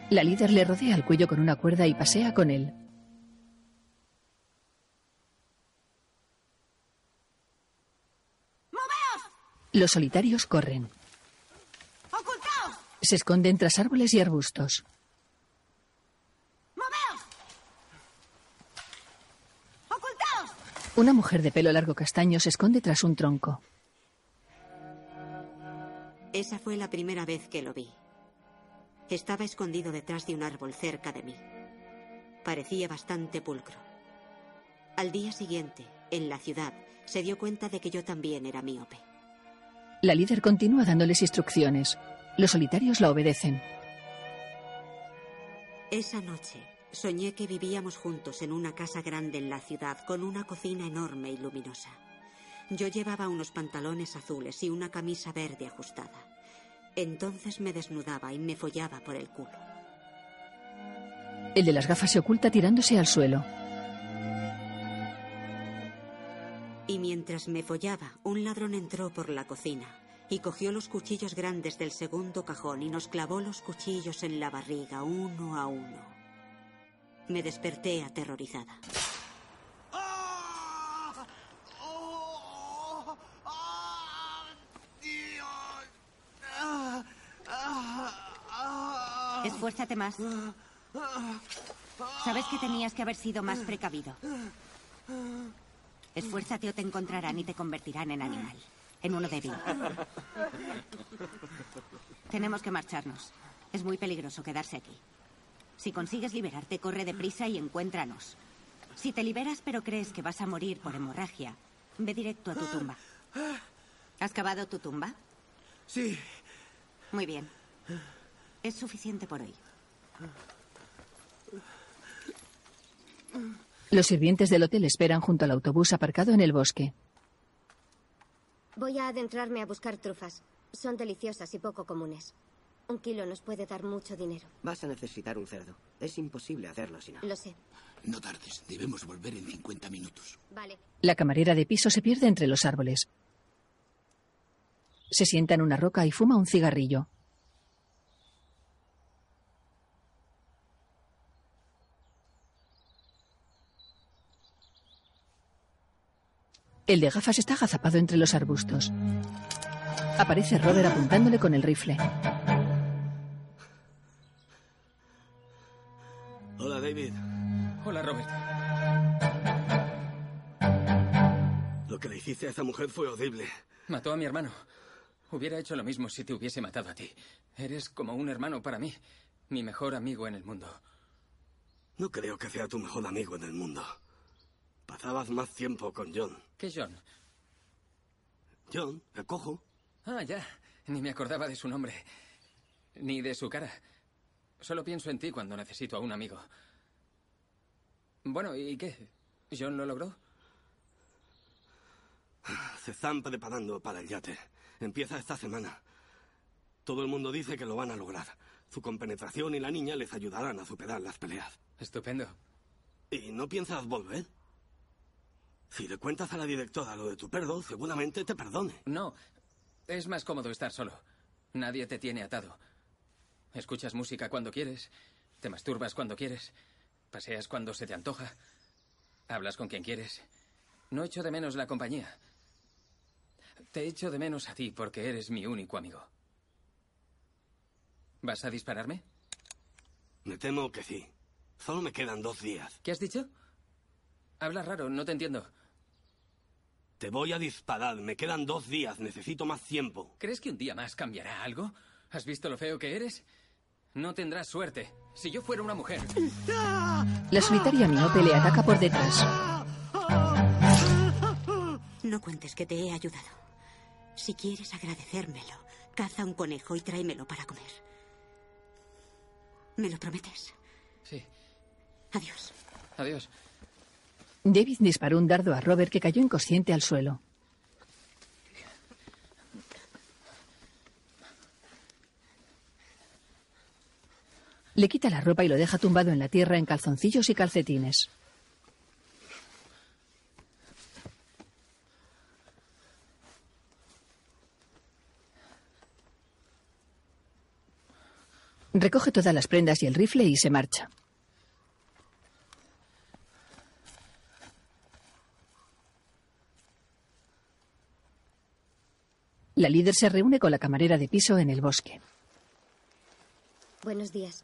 La líder le rodea el cuello con una cuerda y pasea con él. Los solitarios corren. ¡Ocultaos! Se esconden tras árboles y arbustos. ¡Moveos! ¡Ocultaos! Una mujer de pelo largo castaño se esconde tras un tronco. Esa fue la primera vez que lo vi. Estaba escondido detrás de un árbol cerca de mí. Parecía bastante pulcro. Al día siguiente, en la ciudad, se dio cuenta de que yo también era míope. La líder continúa dándoles instrucciones. Los solitarios la obedecen. Esa noche soñé que vivíamos juntos en una casa grande en la ciudad con una cocina enorme y luminosa. Yo llevaba unos pantalones azules y una camisa verde ajustada. Entonces me desnudaba y me follaba por el culo. El de las gafas se oculta tirándose al suelo. Y mientras me follaba, un ladrón entró por la cocina y cogió los cuchillos grandes del segundo cajón y nos clavó los cuchillos en la barriga uno a uno. Me desperté aterrorizada. Esfuérzate más. Sabes que tenías que haber sido más precavido. Esfuérzate o te encontrarán y te convertirán en animal. En uno débil. Tenemos que marcharnos. Es muy peligroso quedarse aquí. Si consigues liberarte, corre deprisa y encuéntranos. Si te liberas pero crees que vas a morir por hemorragia, ve directo a tu tumba. ¿Has cavado tu tumba? Sí. Muy bien. Es suficiente por hoy. Los sirvientes del hotel esperan junto al autobús aparcado en el bosque. Voy a adentrarme a buscar trufas. Son deliciosas y poco comunes. Un kilo nos puede dar mucho dinero. Vas a necesitar un cerdo. Es imposible hacerlo si no. Lo sé. No tardes, debemos volver en 50 minutos. Vale. La camarera de piso se pierde entre los árboles. Se sienta en una roca y fuma un cigarrillo. El de gafas está agazapado entre los arbustos. Aparece Robert apuntándole con el rifle. David. Hola, Robert. Lo que le hiciste a esa mujer fue horrible. Mató a mi hermano. Hubiera hecho lo mismo si te hubiese matado a ti. Eres como un hermano para mí. Mi mejor amigo en el mundo. No creo que sea tu mejor amigo en el mundo. Pasabas más tiempo con John. ¿Qué John? John, el cojo. Ah, ya. Ni me acordaba de su nombre. Ni de su cara. Solo pienso en ti cuando necesito a un amigo. Bueno, ¿y qué? ¿John lo logró? Se están preparando para el yate. Empieza esta semana. Todo el mundo dice que lo van a lograr. Su compenetración y la niña les ayudarán a superar las peleas. Estupendo. ¿Y no piensas volver? Si le cuentas a la directora lo de tu perro, seguramente te perdone. No. Es más cómodo estar solo. Nadie te tiene atado. Escuchas música cuando quieres. Te masturbas cuando quieres. Paseas cuando se te antoja. Hablas con quien quieres. No echo de menos la compañía. Te echo de menos a ti porque eres mi único amigo. ¿Vas a dispararme? Me temo que sí. Solo me quedan dos días. ¿Qué has dicho? Habla raro, no te entiendo. Te voy a disparar. Me quedan dos días. Necesito más tiempo. ¿Crees que un día más cambiará algo? ¿Has visto lo feo que eres? No tendrás suerte. Si yo fuera una mujer. La solitaria miope le ataca por detrás. No cuentes que te he ayudado. Si quieres agradecérmelo, caza un conejo y tráemelo para comer. ¿Me lo prometes? Sí. Adiós. Adiós. David disparó un dardo a Robert que cayó inconsciente al suelo. Le quita la ropa y lo deja tumbado en la tierra en calzoncillos y calcetines. Recoge todas las prendas y el rifle y se marcha. La líder se reúne con la camarera de piso en el bosque. Buenos días.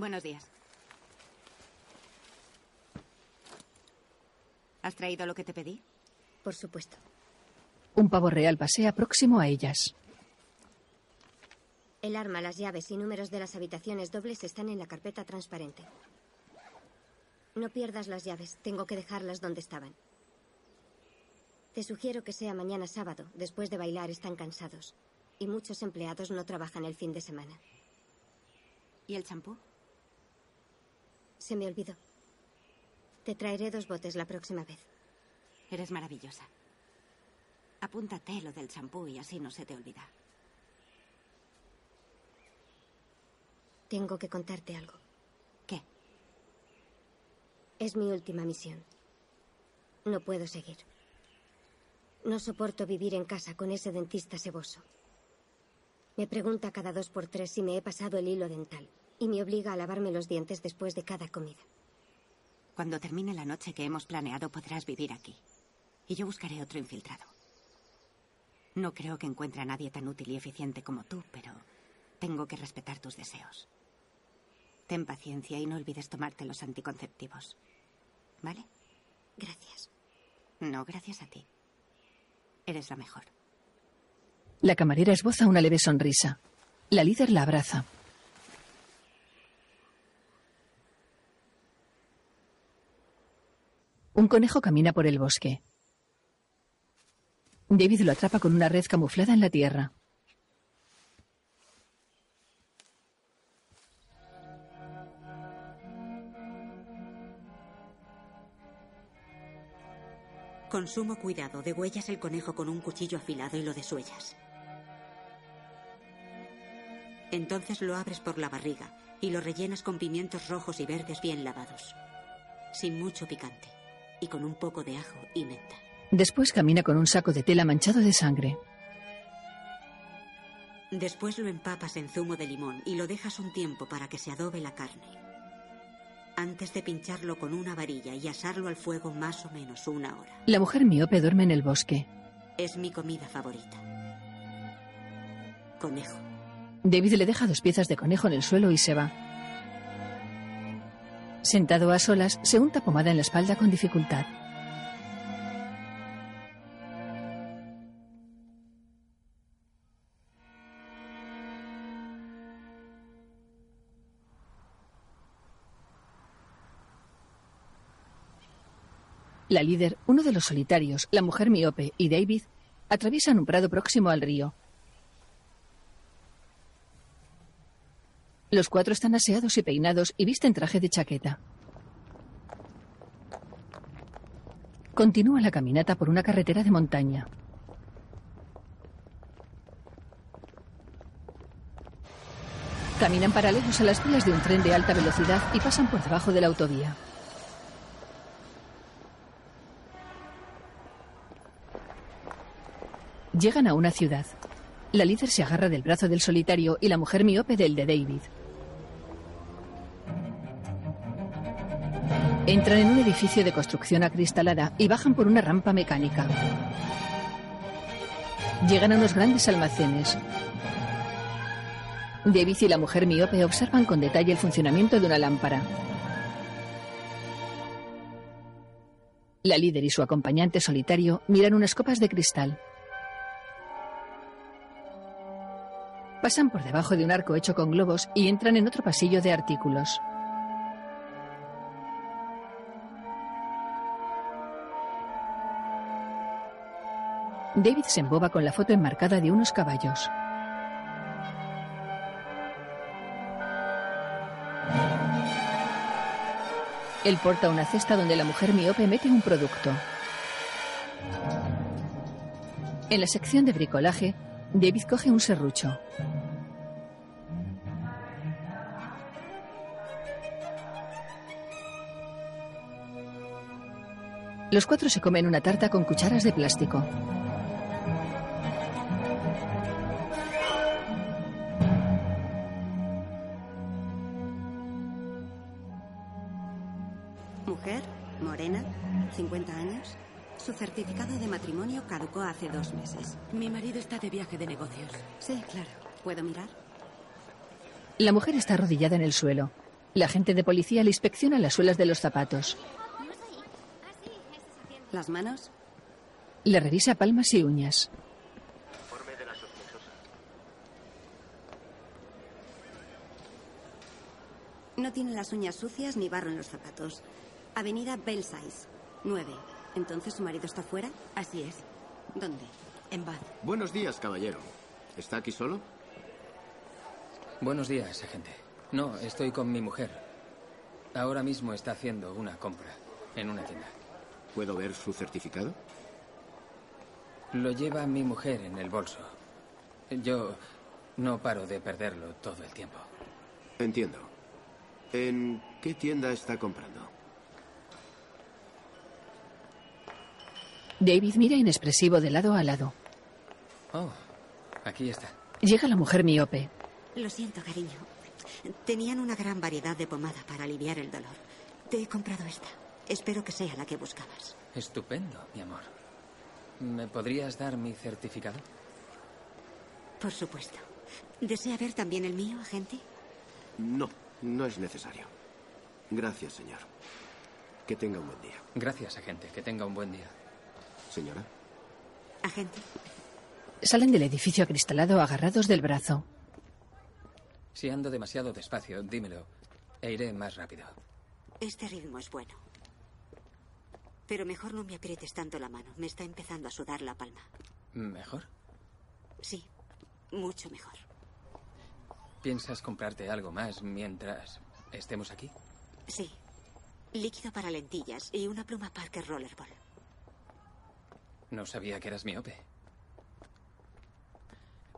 Buenos días. ¿Has traído lo que te pedí? Por supuesto. Un pavo real pasea próximo a ellas. El arma, las llaves y números de las habitaciones dobles están en la carpeta transparente. No pierdas las llaves. Tengo que dejarlas donde estaban. Te sugiero que sea mañana sábado. Después de bailar están cansados. Y muchos empleados no trabajan el fin de semana. ¿Y el champú? Se me olvidó. Te traeré dos botes la próxima vez. Eres maravillosa. Apúntate lo del champú y así no se te olvida. Tengo que contarte algo. ¿Qué? Es mi última misión. No puedo seguir. No soporto vivir en casa con ese dentista seboso. Me pregunta cada dos por tres si me he pasado el hilo dental y me obliga a lavarme los dientes después de cada comida. Cuando termine la noche que hemos planeado podrás vivir aquí. Y yo buscaré otro infiltrado. No creo que encuentre a nadie tan útil y eficiente como tú, pero tengo que respetar tus deseos. Ten paciencia y no olvides tomarte los anticonceptivos. ¿Vale? Gracias. No, gracias a ti. Eres la mejor. La camarera esboza una leve sonrisa. La líder la abraza. Un conejo camina por el bosque. David lo atrapa con una red camuflada en la tierra. Con sumo cuidado, degüellas el conejo con un cuchillo afilado y lo desuellas. Entonces lo abres por la barriga y lo rellenas con pimientos rojos y verdes bien lavados. Sin mucho picante. Y con un poco de ajo y menta. Después camina con un saco de tela manchado de sangre. Después lo empapas en zumo de limón y lo dejas un tiempo para que se adobe la carne. Antes de pincharlo con una varilla y asarlo al fuego más o menos una hora. La mujer miope duerme en el bosque. Es mi comida favorita. Conejo. David le deja dos piezas de conejo en el suelo y se va. Sentado a solas, se unta pomada en la espalda con dificultad. La líder, uno de los solitarios, la mujer miope y David atraviesan un prado próximo al río. Los cuatro están aseados y peinados y visten traje de chaqueta. Continúa la caminata por una carretera de montaña. Caminan paralelos a las vías de un tren de alta velocidad y pasan por debajo de la autovía. Llegan a una ciudad. La líder se agarra del brazo del solitario y la mujer miope del de David. Entran en un edificio de construcción acristalada y bajan por una rampa mecánica. Llegan a unos grandes almacenes. David y la mujer miope observan con detalle el funcionamiento de una lámpara. La líder y su acompañante solitario miran unas copas de cristal. Pasan por debajo de un arco hecho con globos y entran en otro pasillo de artículos. David se emboba con la foto enmarcada de unos caballos. Él porta una cesta donde la mujer miope mete un producto. En la sección de bricolaje, David coge un serrucho. Los cuatro se comen una tarta con cucharas de plástico. 50 años. Su certificado de matrimonio caducó hace dos meses. Mi marido está de viaje de negocios. Sí, claro. ¿Puedo mirar? La mujer está arrodillada en el suelo. La agente de policía le inspecciona las suelas de los zapatos. ¿Las manos? Le revisa palmas y uñas. No tiene las uñas sucias ni barro en los zapatos. Avenida Belsize, 9. ¿Entonces su marido está fuera? Así es. ¿Dónde? En Bath. Buenos días, caballero. ¿Está aquí solo? Buenos días, agente. No, estoy con mi mujer. Ahora mismo está haciendo una compra en una tienda. ¿Puedo ver su certificado? Lo lleva mi mujer en el bolso. Yo no paro de perderlo todo el tiempo. Entiendo. ¿En qué tienda está comprando? David mira inexpresivo de lado a lado. Oh, aquí está. Llega la mujer miope. Lo siento, cariño. Tenían una gran variedad de pomada para aliviar el dolor. Te he comprado esta. Espero que sea la que buscabas. Estupendo, mi amor. ¿Me podrías dar mi certificado? Por supuesto. ¿Desea ver también el mío, agente? No, no es necesario. Gracias, señor. Que tenga un buen día. Gracias, agente. Que tenga un buen día. Señora. Agente. Salen del edificio acristalado agarrados del brazo. Si ando demasiado despacio, dímelo. E iré más rápido. Este ritmo es bueno. Pero mejor no me aprietes tanto la mano. Me está empezando a sudar la palma. ¿Mejor? Sí, mucho mejor. ¿Piensas comprarte algo más mientras estemos aquí? Sí. Líquido para lentillas y una pluma Parker Rollerball. No sabía que eras miope.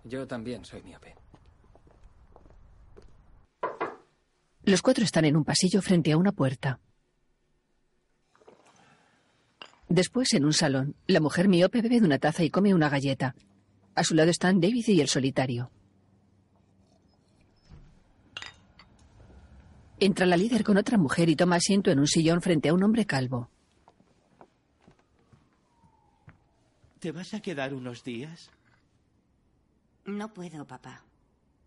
Yo también soy miope. Los cuatro están en un pasillo frente a una puerta. Después, en un salón, la mujer miope bebe de una taza y come una galleta. A su lado están David y el solitario. Entra la líder con otra mujer y toma asiento en un sillón frente a un hombre calvo. ¿Te vas a quedar unos días? No puedo, papá.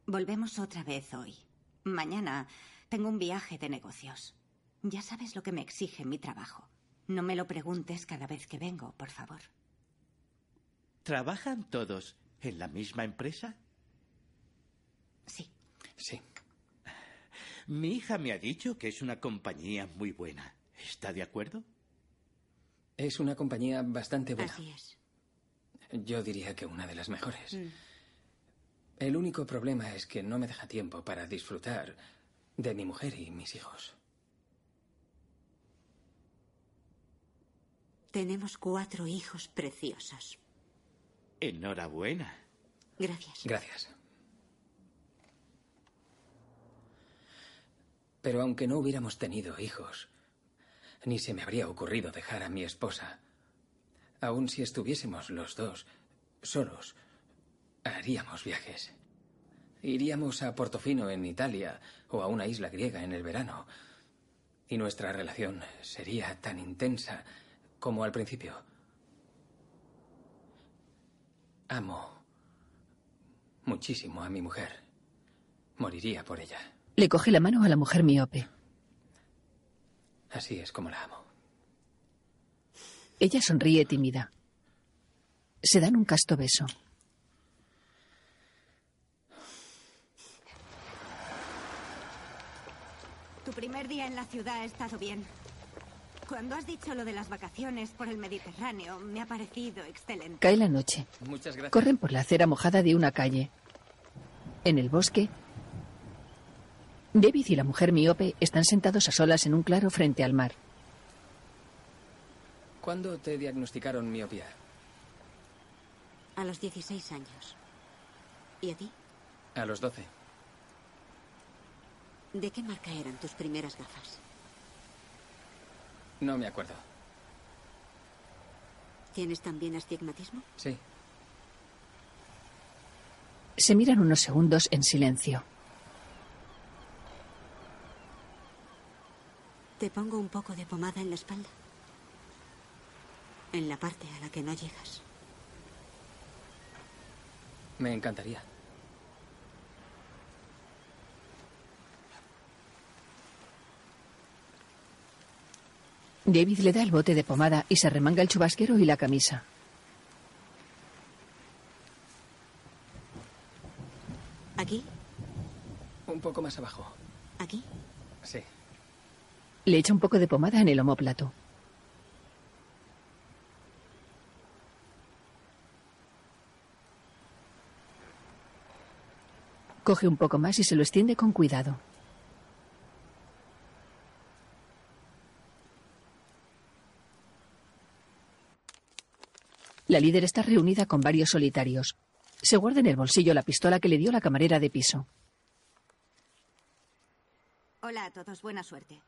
Volvemos otra vez hoy. Mañana tengo un viaje de negocios. Ya sabes lo que me exige mi trabajo. No me lo preguntes cada vez que vengo, por favor. ¿Trabajan todos en la misma empresa? Sí. Sí. Mi hija me ha dicho que es una compañía muy buena. ¿Está de acuerdo? Es una compañía bastante buena. Así es. Yo diría que una de las mejores. Mm. El único problema es que no me deja tiempo para disfrutar de mi mujer y mis hijos. Tenemos cuatro hijos preciosos. Enhorabuena. Gracias. Gracias. Pero aunque no hubiéramos tenido hijos, ni se me habría ocurrido dejar a mi esposa, aun si estuviésemos los dos solos, haríamos viajes. Iríamos a Portofino en Italia o a una isla griega en el verano. Y nuestra relación sería tan intensa como al principio. Amo muchísimo a mi mujer. Moriría por ella. Le coge la mano a la mujer miope. Así es como la amo. Ella sonríe tímida. Se dan un casto beso. Tu primer día en la ciudad ha estado bien. Cuando has dicho lo de las vacaciones por el Mediterráneo, me ha parecido excelente. Cae la noche. Muchas gracias. Corren por la acera mojada de una calle. En el bosque, David y la mujer miope están sentados a solas en un claro frente al mar. ¿Cuándo te diagnosticaron miopía? A los 16 años. ¿Y a ti? A los 12. ¿De qué marca eran tus primeras gafas? No me acuerdo. ¿Tienes también astigmatismo? Sí. Se miran unos segundos en silencio. Te pongo un poco de pomada en la espalda. En la parte a la que no llegas. Me encantaría. David le da el bote de pomada y se remanga el chubasquero y la camisa. ¿Aquí? Un poco más abajo. ¿Aquí? Sí. Le echa un poco de pomada en el omóplato. Coge un poco más y se lo extiende con cuidado. La líder está reunida con varios solitarios. Se guarda en el bolsillo la pistola que le dio la camarera de piso. Hola a todos, buena suerte.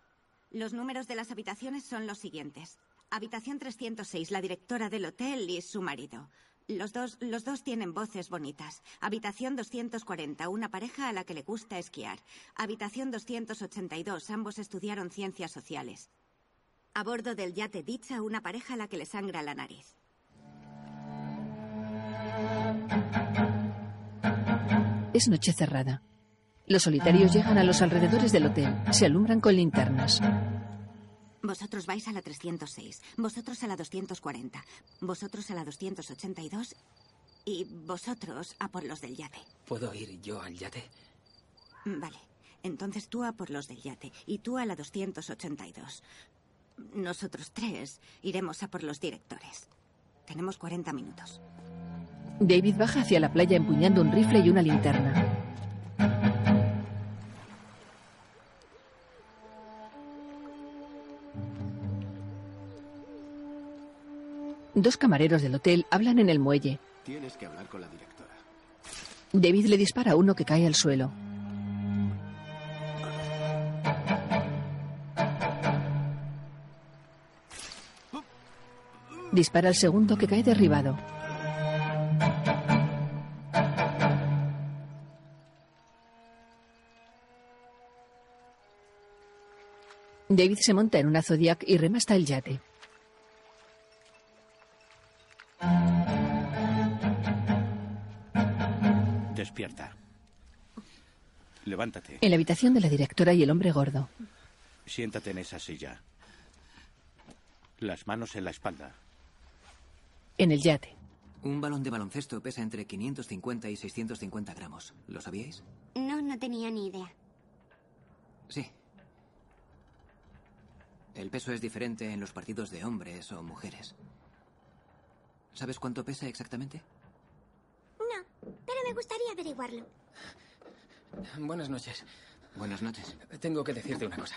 Los números de las habitaciones son los siguientes. Habitación 306, la directora del hotel y su marido. Los dos, los dos tienen voces bonitas. Habitación 240, una pareja a la que le gusta esquiar. Habitación 282, ambos estudiaron ciencias sociales. A bordo del yate Dicha, una pareja a la que le sangra la nariz. Es noche cerrada. Los solitarios llegan a los alrededores del hotel. Se alumbran con linternas. Vosotros vais a la 306, vosotros a la 240, vosotros a la 282 y vosotros a por los del yate. ¿Puedo ir yo al yate? Vale, entonces tú a por los del yate y tú a la 282. Nosotros tres iremos a por los directores. Tenemos 40 minutos. David baja hacia la playa empuñando un rifle y una linterna. Dos camareros del hotel hablan en el muelle. Tienes que hablar con la directora. David le dispara a uno que cae al suelo. Dispara al segundo que cae derribado. David se monta en una Zodiac y rema hasta el yate. Levántate. En la habitación de la directora y el hombre gordo. Siéntate en esa silla. Las manos en la espalda. En el yate. Un balón de baloncesto pesa entre 550 y 650 gramos. ¿Lo sabíais? No, no tenía ni idea. Sí. El peso es diferente en los partidos de hombres o mujeres. ¿Sabes cuánto pesa exactamente? No, pero me gustaría averiguarlo. Buenas noches. Buenas noches. Tengo que decirte una cosa.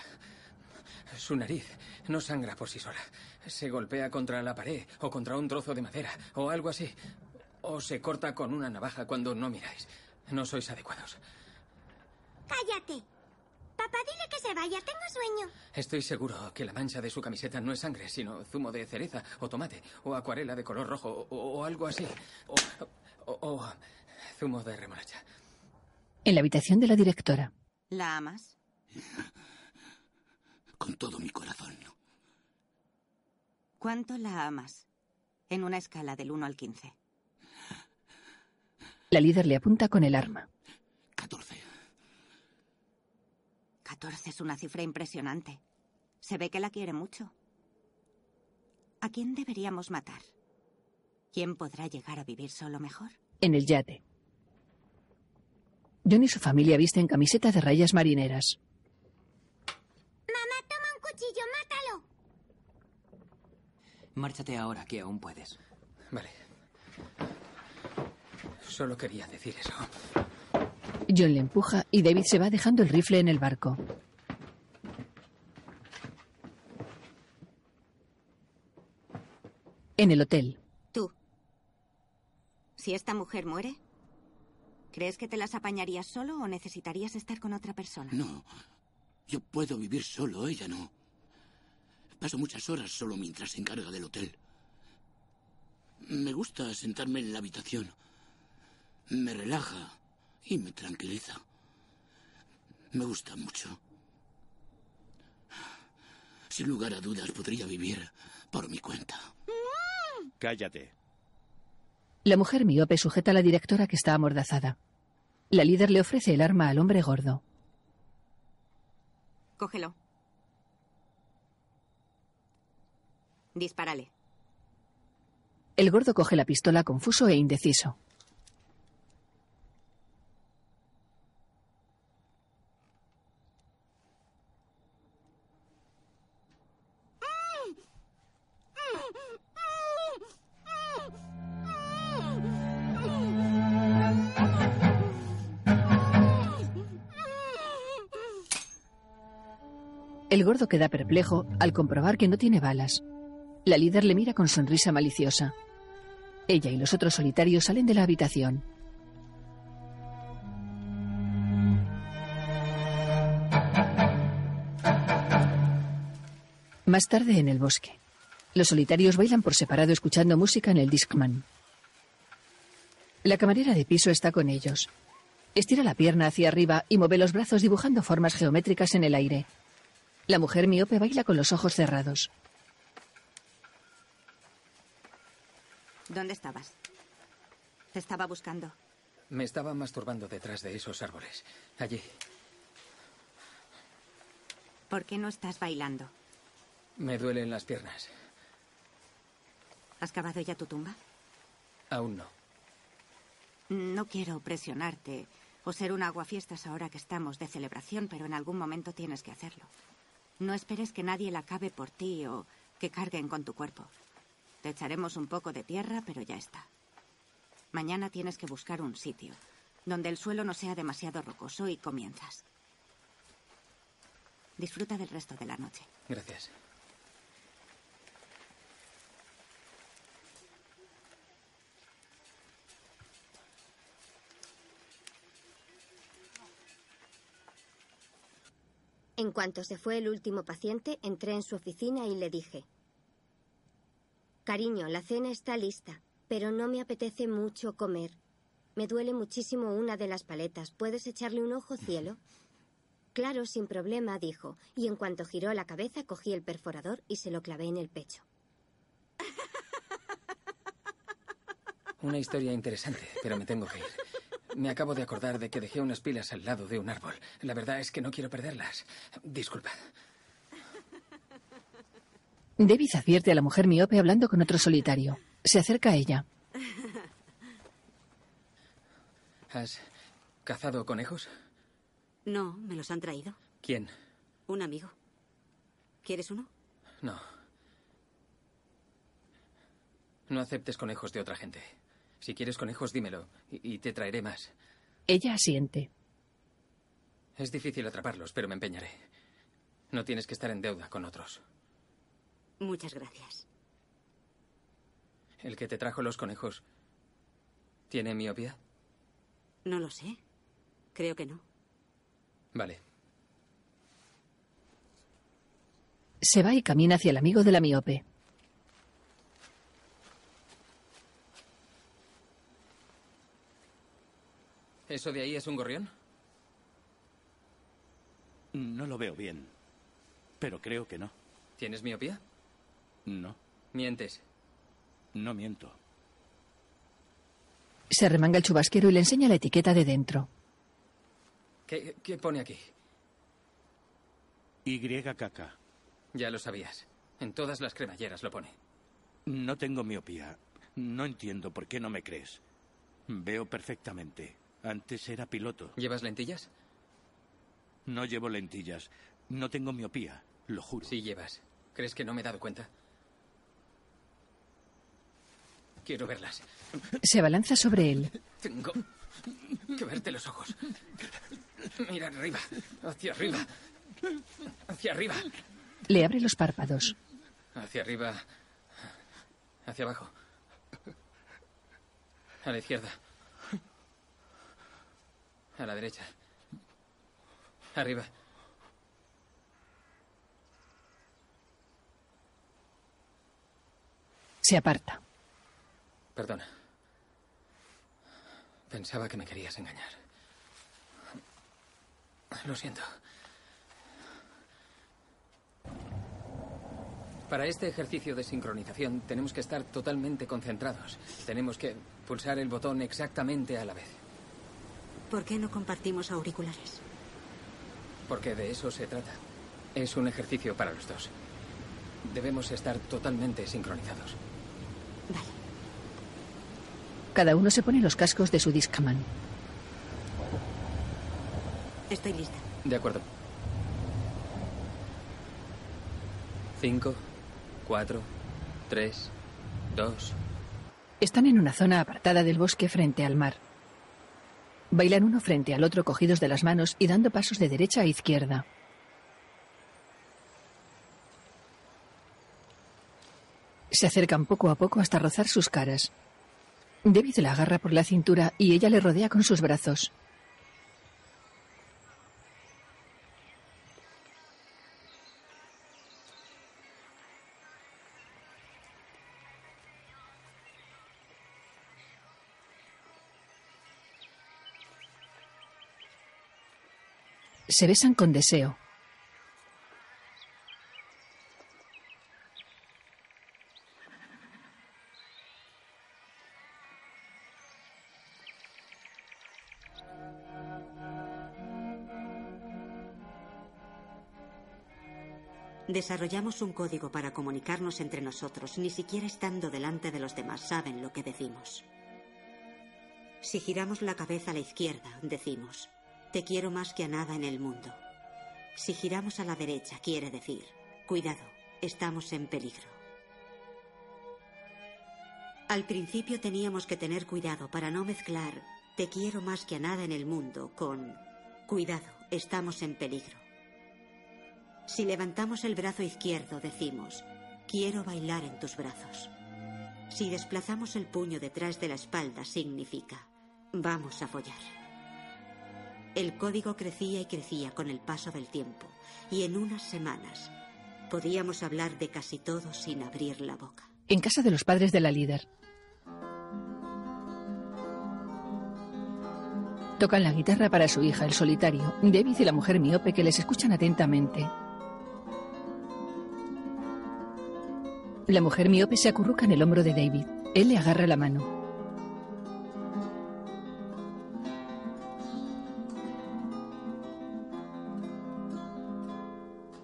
Su nariz no sangra por sí sola. Se golpea contra la pared o contra un trozo de madera o algo así. O se corta con una navaja cuando no miráis. No sois adecuados. Cállate. Papá, dile que se vaya. Tengo sueño. Estoy seguro que la mancha de su camiseta no es sangre, sino zumo de cereza o tomate o acuarela de color rojo o, o algo así. O, o- o zumo de remolacha. En la habitación de la directora. ¿La amas? Con todo mi corazón. ¿Cuánto la amas? En una escala del 1 al 15. La líder le apunta con el arma. 14 es una cifra impresionante. Se ve que la quiere mucho. ¿A quién deberíamos matar? ¿Quién podrá llegar a vivir solo mejor? En el yate. John y su familia visten camiseta de rayas marineras. Mamá, toma un cuchillo, mátalo. Márchate ahora, que aún puedes. Vale. Solo quería decir eso. John le empuja y David se va dejando el rifle en el barco. En el hotel. Tú. Si esta mujer muere, ¿crees que te las apañarías solo o necesitarías estar con otra persona? No. Yo puedo vivir solo, ella no. Paso muchas horas solo mientras se encarga del hotel. Me gusta sentarme en la habitación. Me relaja y me tranquiliza. Me gusta mucho. Sin lugar a dudas podría vivir por mi cuenta. Cállate. La mujer miope sujeta a la directora que está amordazada. La líder le ofrece el arma al hombre gordo. Cógelo. Dispárale. El gordo coge la pistola confuso e indeciso. El gordo queda perplejo al comprobar que no tiene balas. La líder le mira con sonrisa maliciosa. Ella y los otros solitarios salen de la habitación. Más tarde en el bosque. Los solitarios bailan por separado escuchando música en el Discman. La camarera de piso está con ellos. Estira la pierna hacia arriba y mueve los brazos dibujando formas geométricas en el aire. La mujer miope baila con los ojos cerrados. ¿Dónde estabas? Te estaba buscando. Me estaba masturbando detrás de esos árboles. Allí. ¿Por qué no estás bailando? Me duelen las piernas. ¿Has cavado ya tu tumba? Aún no. No quiero presionarte o ser un aguafiestas ahora que estamos de celebración, pero en algún momento tienes que hacerlo. No esperes que nadie la cabe por ti o que carguen con tu cuerpo. Te echaremos un poco de tierra, pero ya está. Mañana tienes que buscar un sitio donde el suelo no sea demasiado rocoso y comienzas. Disfruta del resto de la noche. Gracias. En cuanto se fue el último paciente, entré en su oficina y le dije, Cariño, la cena está lista, pero no me apetece mucho comer. Me duele muchísimo una de las paletas. ¿Puedes echarle un ojo, cielo? Claro, sin problema, dijo, y en cuanto giró la cabeza cogí el perforador y se lo clavé en el pecho. Una historia interesante, pero me tengo que ir. Me acabo de acordar de que dejé unas pilas al lado de un árbol. La verdad es que no quiero perderlas. Disculpa. David advierte a la mujer miope hablando con otro solitario. Se acerca a ella. ¿Has cazado conejos? No, me los han traído. ¿Quién? Un amigo. ¿Quieres uno? No. No aceptes conejos de otra gente. Si quieres conejos, dímelo y, y te traeré más. Ella asiente. Es difícil atraparlos, pero me empeñaré. No tienes que estar en deuda con otros. Muchas gracias. ¿El que te trajo los conejos tiene miopía? No lo sé. Creo que no. Vale. Se va y camina hacia el amigo de la miope. ¿Eso de ahí es un gorrión? No lo veo bien, pero creo que no. ¿Tienes miopía? No, Mientes. no miento. Se remanga el chubasquero y le enseña la etiqueta de dentro. ¿Qué, qué pone aquí? YKK. Ya lo sabías. En todas las cremalleras lo pone. No tengo miopía. No entiendo por qué no me crees. Veo perfectamente. Antes era piloto. ¿Llevas lentillas? No llevo lentillas. No tengo miopía, lo juro. Sí llevas. ¿Crees que no me he dado cuenta? Quiero verlas. Se abalanza sobre él. Tengo que verte los ojos. Mira arriba, hacia arriba, hacia arriba, Le abre los párpados. hacia arriba, hacia abajo, a la izquierda, a la derecha, arriba. Se aparta. Perdona. Pensaba que me querías engañar. Lo siento. Para este ejercicio de sincronización tenemos que estar totalmente concentrados. Tenemos que pulsar el botón exactamente a la vez. ¿Por qué no compartimos auriculares? Porque de eso se trata. Es un ejercicio para los dos. Debemos estar totalmente sincronizados. Cada uno se pone los cascos de su Discman. Estoy lista. De acuerdo. Cinco, cuatro, tres, dos. Están en una zona apartada del bosque frente al mar. Bailan uno frente al otro cogidos de las manos y dando pasos de derecha a izquierda. Se acercan poco a poco hasta rozar sus caras. David la agarra por la cintura y ella le rodea con sus brazos. Se besan con deseo. Desarrollamos un código para comunicarnos entre nosotros, ni siquiera estando delante de los demás saben lo que decimos. Si giramos la cabeza a la izquierda, decimos, te quiero más que a nada en el mundo. Si giramos a la derecha, quiere decir, cuidado, estamos en peligro. Al principio teníamos que tener cuidado para no mezclar te quiero más que a nada en el mundo con cuidado, estamos en peligro. Si levantamos el brazo izquierdo, decimos, quiero bailar en tus brazos. Si desplazamos el puño detrás de la espalda, significa, vamos a follar. El código crecía y crecía con el paso del tiempo, y en unas semanas podíamos hablar de casi todo sin abrir la boca. En casa de los padres de la líder. Tocan la guitarra para su hija, el solitario, David y la mujer miope que les escuchan atentamente. La mujer miope se acurruca en el hombro de David. Él le agarra la mano.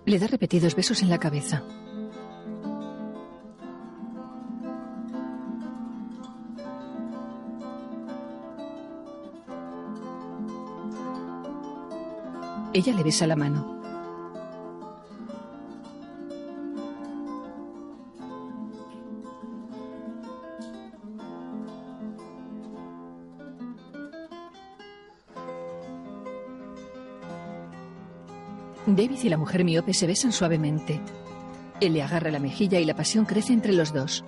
Le da repetidos besos en la cabeza. Ella le besa la mano. David y la mujer miope se besan suavemente. Él le agarra la mejilla y la pasión crece entre los dos.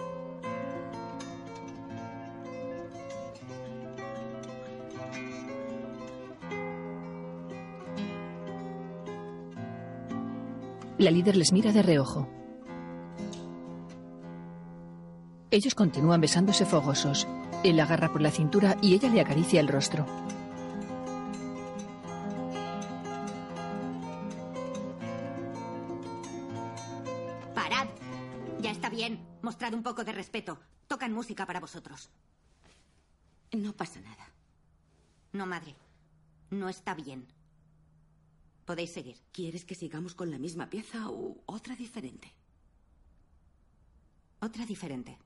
La líder les mira de reojo. Ellos continúan besándose fogosos. Él la agarra por la cintura y ella le acaricia el rostro. Poco de respeto. Tocan música para vosotros. No pasa nada. No, madre. No está bien. Podéis seguir. ¿Quieres que sigamos con la misma pieza o otra diferente? Otra diferente.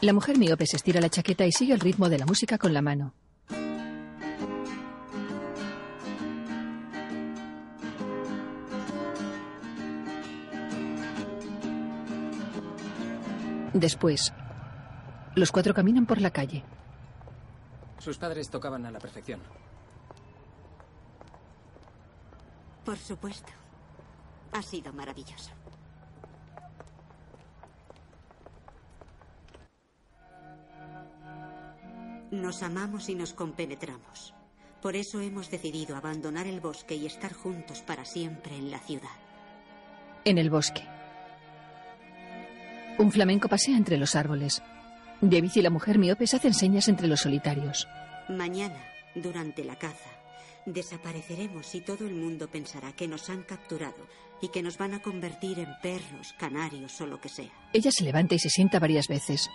La mujer miope se estira la chaqueta y sigue el ritmo de la música con la mano. Después, los cuatro caminan por la calle. Sus padres tocaban a la perfección. Por supuesto. Ha sido maravilloso. Nos amamos y nos compenetramos. Por eso hemos decidido abandonar el bosque y estar juntos para siempre en la ciudad. En el bosque. Un flamenco pasea entre los árboles. David y la mujer miope se hacen señas entre los solitarios. Mañana, durante la caza, desapareceremos y todo el mundo pensará que nos han capturado y que nos van a convertir en perros, canarios o lo que sea. Ella se levanta y se sienta varias veces.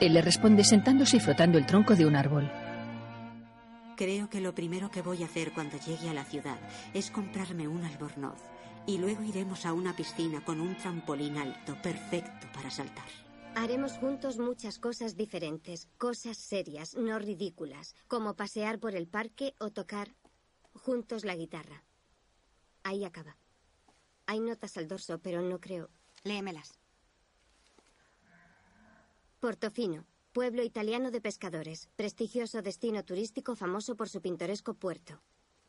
Él le responde sentándose y frotando el tronco de un árbol. Creo que lo primero que voy a hacer cuando llegue a la ciudad es comprarme un albornoz y luego iremos a una piscina con un trampolín alto perfecto para saltar. Haremos juntos muchas cosas diferentes, cosas serias, no ridículas, como pasear por el parque o tocar juntos la guitarra. Ahí acaba. Hay notas al dorso, pero no creo. Léemelas. Portofino, pueblo italiano de pescadores, prestigioso destino turístico famoso por su pintoresco puerto.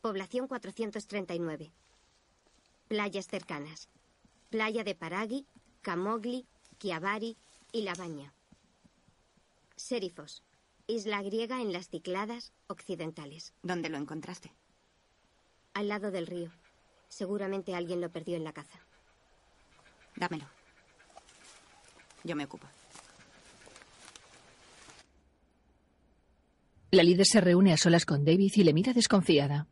Población 439. Playas cercanas. Playa de Paragui, Camogli, Chiavari y La Baña. Serifos, isla griega en las Cicladas occidentales. ¿Dónde lo encontraste? Al lado del río. Seguramente alguien lo perdió en la caza. Dámelo. Yo me ocupo. La líder se reúne a solas con David y le mira desconfiada.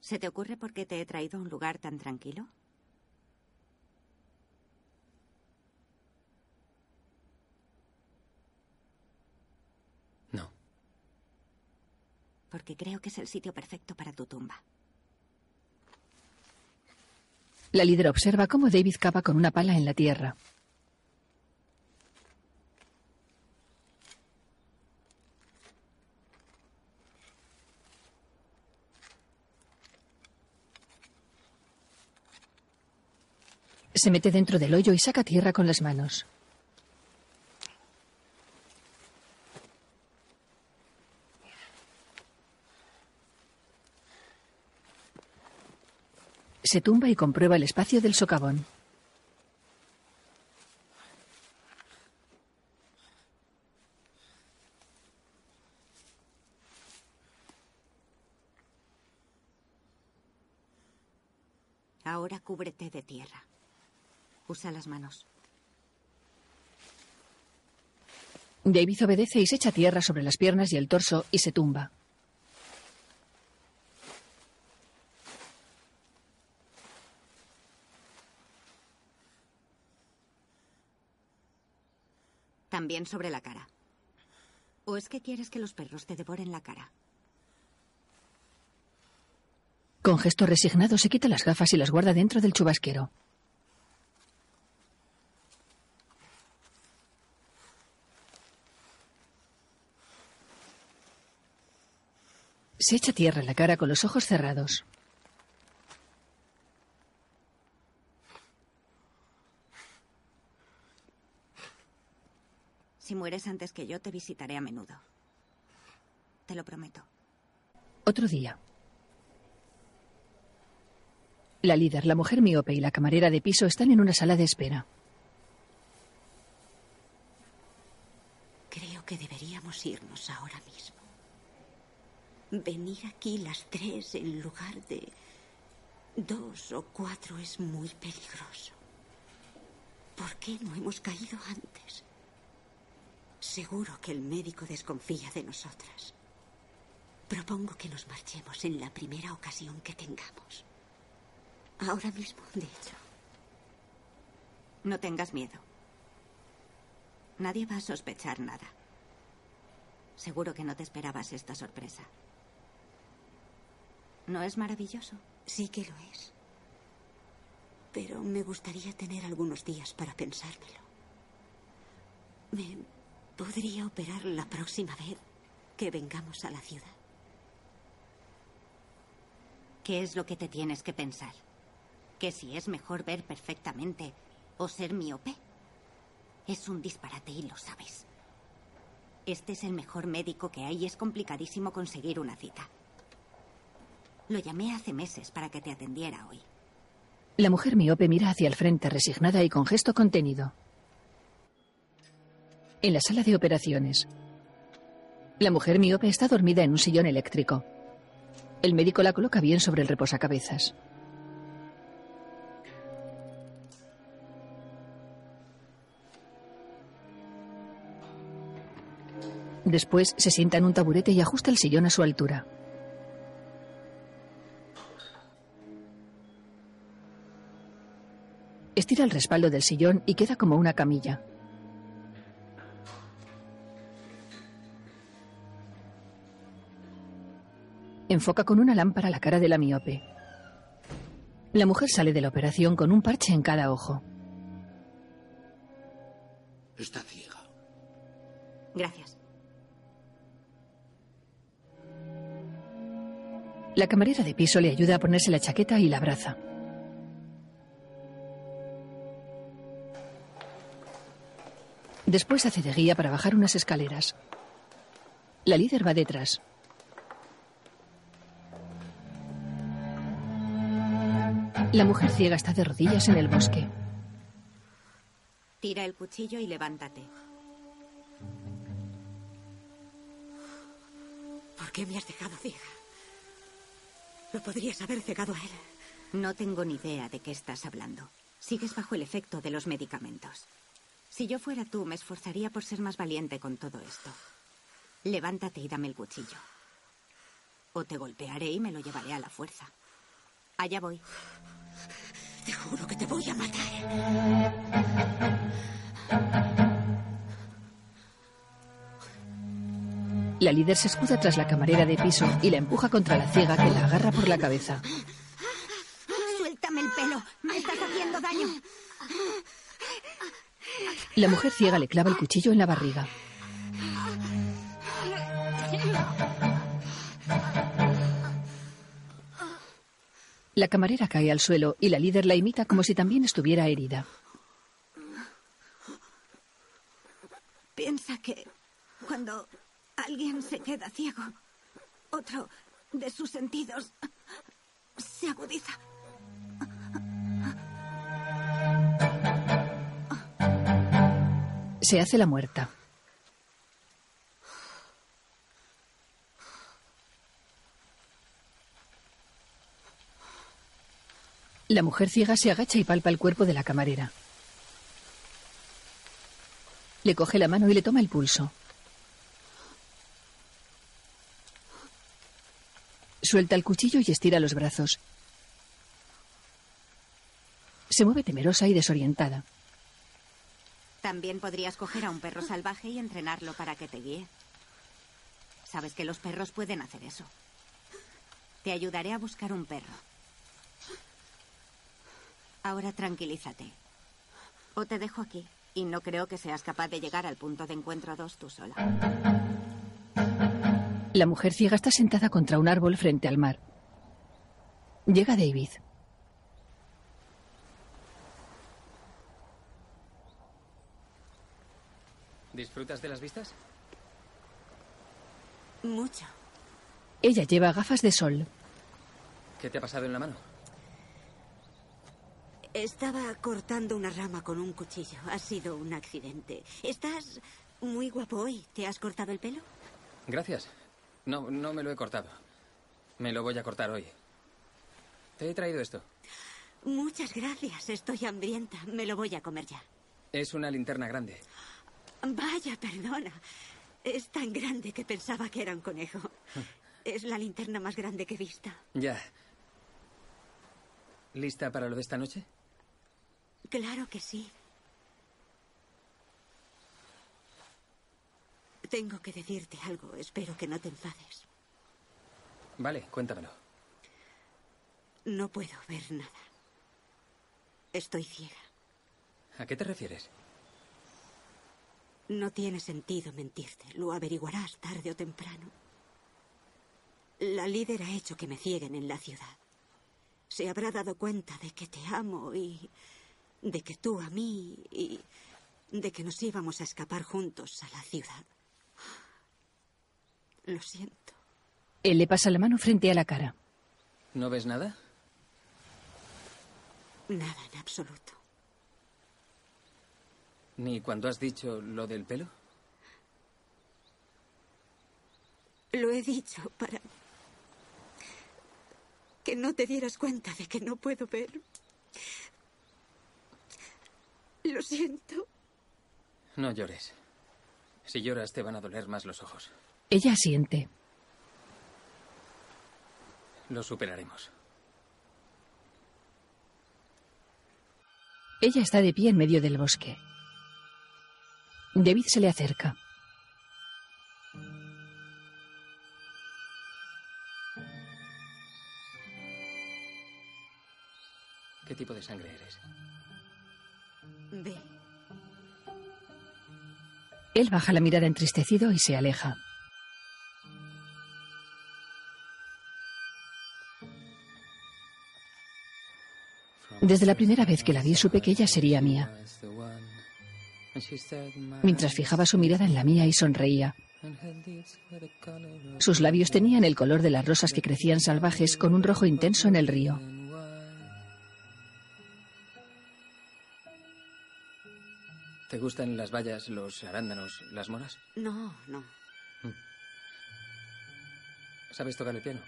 ¿Se te ocurre por qué te he traído a un lugar tan tranquilo? No. Porque creo que es el sitio perfecto para tu tumba. La líder observa cómo David cava con una pala en la tierra. se mete dentro del hoyo y saca tierra con las manos. Se tumba y comprueba el espacio del socavón. Ahora cúbrete de tierra. Usa las manos. David obedece y se echa tierra sobre las piernas y el torso y se tumba. También sobre la cara. ¿O es que quieres que los perros te devoren la cara? Con gesto resignado se quita las gafas y las guarda dentro del chubasquero. Se echa tierra en la cara con los ojos cerrados. Si mueres antes que yo, te visitaré a menudo. Te lo prometo. Otro día. La líder, la mujer miope y la camarera de piso están en una sala de espera. Creo que deberíamos irnos ahora mismo. Venir aquí las tres en lugar de dos o cuatro es muy peligroso. ¿Por qué no hemos caído antes? Seguro que el médico desconfía de nosotras. Propongo que nos marchemos en la primera ocasión que tengamos. Ahora mismo, de hecho. No tengas miedo. Nadie va a sospechar nada. Seguro que no te esperabas esta sorpresa. ¿No es maravilloso? Sí que lo es. Pero me gustaría tener algunos días para pensármelo. ¿Me podría operar la próxima vez que vengamos a la ciudad? ¿Qué es lo que te tienes que pensar? ¿Que si es mejor ver perfectamente o ser miope? Es un disparate y lo sabes. Este es el mejor médico que hay y es complicadísimo conseguir una cita. Lo llamé hace meses para que te atendiera hoy. La mujer miope mira hacia el frente resignada y con gesto contenido. En la sala de operaciones. La mujer miope está dormida en un sillón eléctrico. El médico la coloca bien sobre el reposacabezas. Después se sienta en un taburete y ajusta el sillón a su altura. Estira el respaldo del sillón y queda como una camilla. Enfoca con una lámpara la cara de la miope. La mujer sale de la operación con un parche en cada ojo. Está ciega. Gracias. La camarera de piso le ayuda a ponerse la chaqueta y la abraza. Después hace de guía para bajar unas escaleras. La líder va detrás. La mujer ciega está de rodillas en el bosque. Tira el cuchillo y levántate. ¿Por qué me has dejado ciega? Lo podrías haber cegado a él. No tengo ni idea de qué estás hablando. Sigues bajo el efecto de los medicamentos. Si yo fuera tú, me esforzaría por ser más valiente con todo esto. Levántate y dame el cuchillo. O te golpearé y me lo llevaré a la fuerza. Allá voy. Te juro que te voy a matar. La líder se escuda tras la camarera de piso y la empuja contra la ciega que la agarra por la cabeza. Suéltame el pelo. Me estás haciendo daño. La mujer ciega le clava el cuchillo en la barriga. La camarera cae al suelo y la líder la imita como si también estuviera herida. Piensa que cuando alguien se queda ciego, otro de sus sentidos se agudiza. Se hace la muerta. La mujer ciega se agacha y palpa el cuerpo de la camarera. Le coge la mano y le toma el pulso. Suelta el cuchillo y estira los brazos. Se mueve temerosa y desorientada. También podrías coger a un perro salvaje y entrenarlo para que te guíe. Sabes que los perros pueden hacer eso. Te ayudaré a buscar un perro. Ahora tranquilízate. O te dejo aquí. Y no creo que seas capaz de llegar al punto de encuentro 2 tú sola. La mujer ciega está sentada contra un árbol frente al mar. Llega David. ¿Disfrutas de las vistas? Mucho. Ella lleva gafas de sol. ¿Qué te ha pasado en la mano? Estaba cortando una rama con un cuchillo. Ha sido un accidente. Estás muy guapo hoy. ¿Te has cortado el pelo? Gracias. No, no me lo he cortado. Me lo voy a cortar hoy. Te he traído esto. Muchas gracias. Estoy hambrienta. Me lo voy a comer ya. Es una linterna grande. Vaya, perdona. Es tan grande que pensaba que era un conejo. Es la linterna más grande que he visto. Ya. ¿Lista para lo de esta noche? Claro que sí. Tengo que decirte algo. Espero que no te enfades. Vale, cuéntamelo. No puedo ver nada. Estoy ciega. ¿A qué te refieres? No tiene sentido mentirte. Lo averiguarás tarde o temprano. La líder ha hecho que me cieguen en la ciudad. Se habrá dado cuenta de que te amo y de que tú a mí y de que nos íbamos a escapar juntos a la ciudad. Lo siento. Él le pasa la mano frente a la cara. ¿No ves nada? Nada en absoluto. ¿Ni cuando has dicho lo del pelo? Lo he dicho para que no te dieras cuenta de que no puedo ver. Lo siento. No llores. Si lloras te van a doler más los ojos. Ella asiente. Lo superaremos. Ella está de pie en medio del bosque. David se le acerca. ¿Qué tipo de sangre eres? Ve. Él baja la mirada entristecido y se aleja. Desde la primera vez que la vi supe que ella sería mía. Mientras fijaba su mirada en la mía y sonreía. Sus labios tenían el color de las rosas que crecían salvajes con un rojo intenso en el río. ¿Te gustan las bayas, los arándanos, las moras? No, no. ¿Sabes tocar el piano?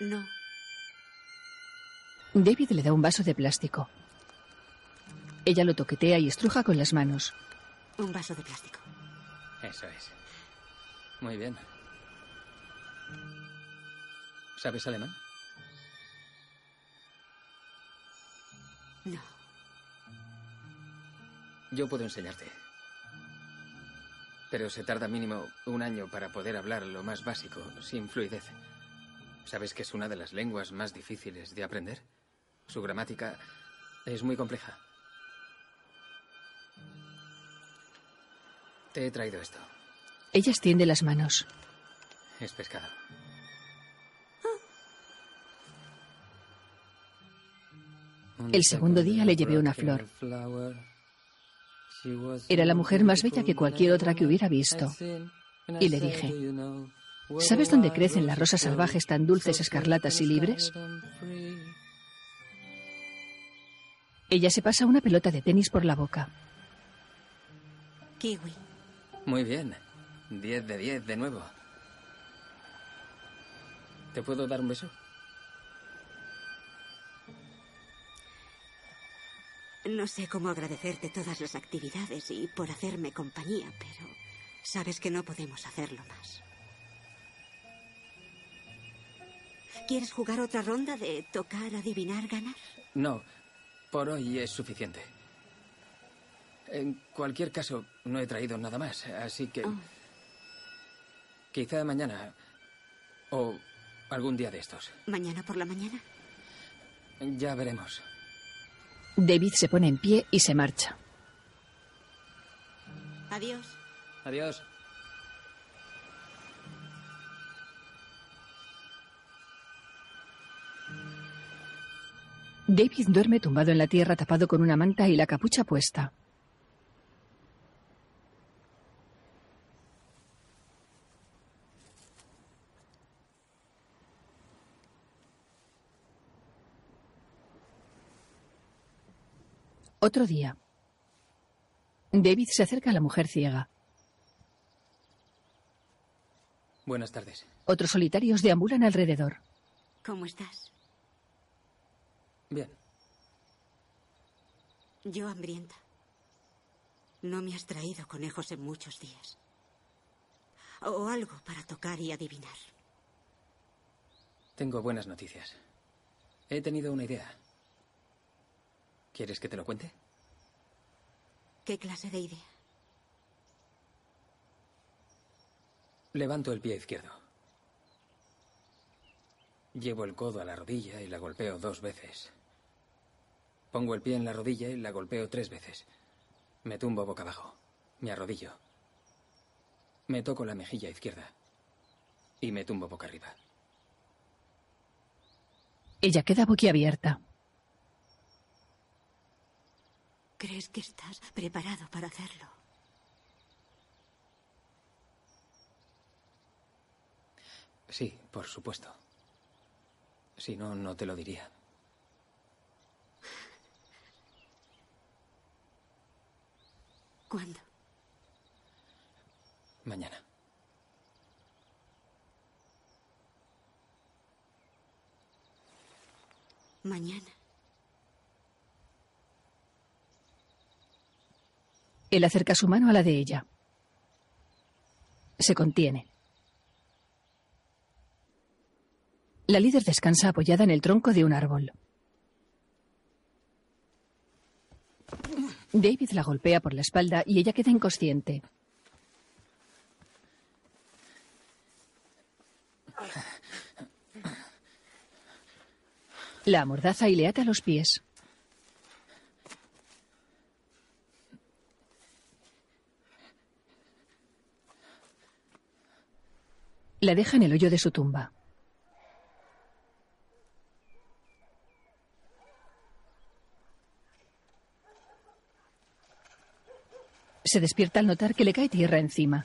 No. David le da un vaso de plástico. Ella lo toquetea y estruja con las manos. Un vaso de plástico. Eso es. Muy bien. ¿Sabes alemán? No. Yo puedo enseñarte. Pero se tarda mínimo un año para poder hablar lo más básico, sin fluidez. ¿Sabes que es una de las lenguas más difíciles de aprender? Su gramática es muy compleja. Te he traído esto. Ella extiende las manos. Es pescado. El segundo día le llevé una flor. Era la mujer más bella que cualquier otra que hubiera visto. Y le dije, ¿sabes dónde crecen las rosas salvajes tan dulces, escarlatas y libres? Ella se pasa una pelota de tenis por la boca. Kiwi. Muy bien. 10 de 10 de nuevo. ¿Te puedo dar un beso? No sé cómo agradecerte todas las actividades y por hacerme compañía, pero sabes que no podemos hacerlo más. ¿Quieres jugar otra ronda de tocar, adivinar, ganar? No, por hoy es suficiente. En cualquier caso, no he traído nada más, así que... Oh. Quizá mañana o algún día de estos. ¿Mañana por la mañana? Ya veremos. David se pone en pie y se marcha. Adiós. Adiós. David duerme tumbado en la tierra tapado con una manta y la capucha puesta. Otro día. David se acerca a la mujer ciega. Buenas tardes. Otros solitarios deambulan alrededor. ¿Cómo estás? Bien. Yo hambrienta. No me has traído conejos en muchos días. O algo para tocar y adivinar. Tengo buenas noticias. He tenido una idea. ¿Quieres que te lo cuente? ¿Qué clase de idea? Levanto el pie izquierdo. Llevo el codo a la rodilla y la golpeo dos veces. Pongo el pie en la rodilla y la golpeo tres veces. Me tumbo boca abajo. Me arrodillo. Me toco la mejilla izquierda. Y me tumbo boca arriba. Ella queda boquiabierta. ¿Crees que estás preparado para hacerlo? Sí, por supuesto. Si no, no te lo diría. ¿Cuándo? Mañana. Mañana. Él acerca su mano a la de ella. Se contiene. La líder descansa apoyada en el tronco de un árbol. David la golpea por la espalda y ella queda inconsciente. La amordaza y le ata los pies. La deja en el hoyo de su tumba. Se despierta al notar que le cae tierra encima.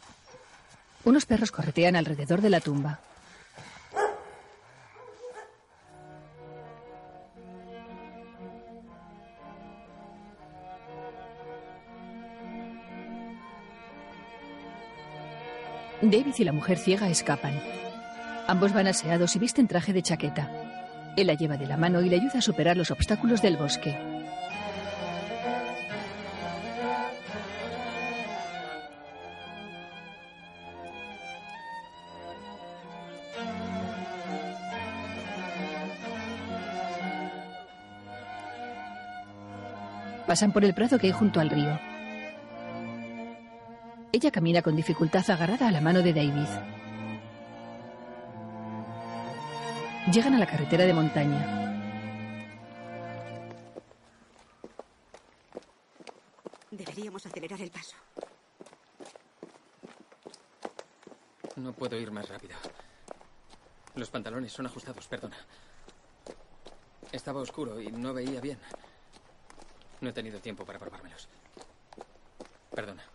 Unos perros corretean alrededor de la tumba. David y la mujer ciega escapan. Ambos van aseados y visten traje de chaqueta. Él la lleva de la mano y le ayuda a superar los obstáculos del bosque. Pasan por el prado que hay junto al río. Ella camina con dificultad agarrada a la mano de David. Llegan a la carretera de montaña. Deberíamos acelerar el paso. No puedo ir más rápido. Los pantalones son ajustados, perdona. Estaba oscuro y no veía bien. No he tenido tiempo para probármelos. Perdona.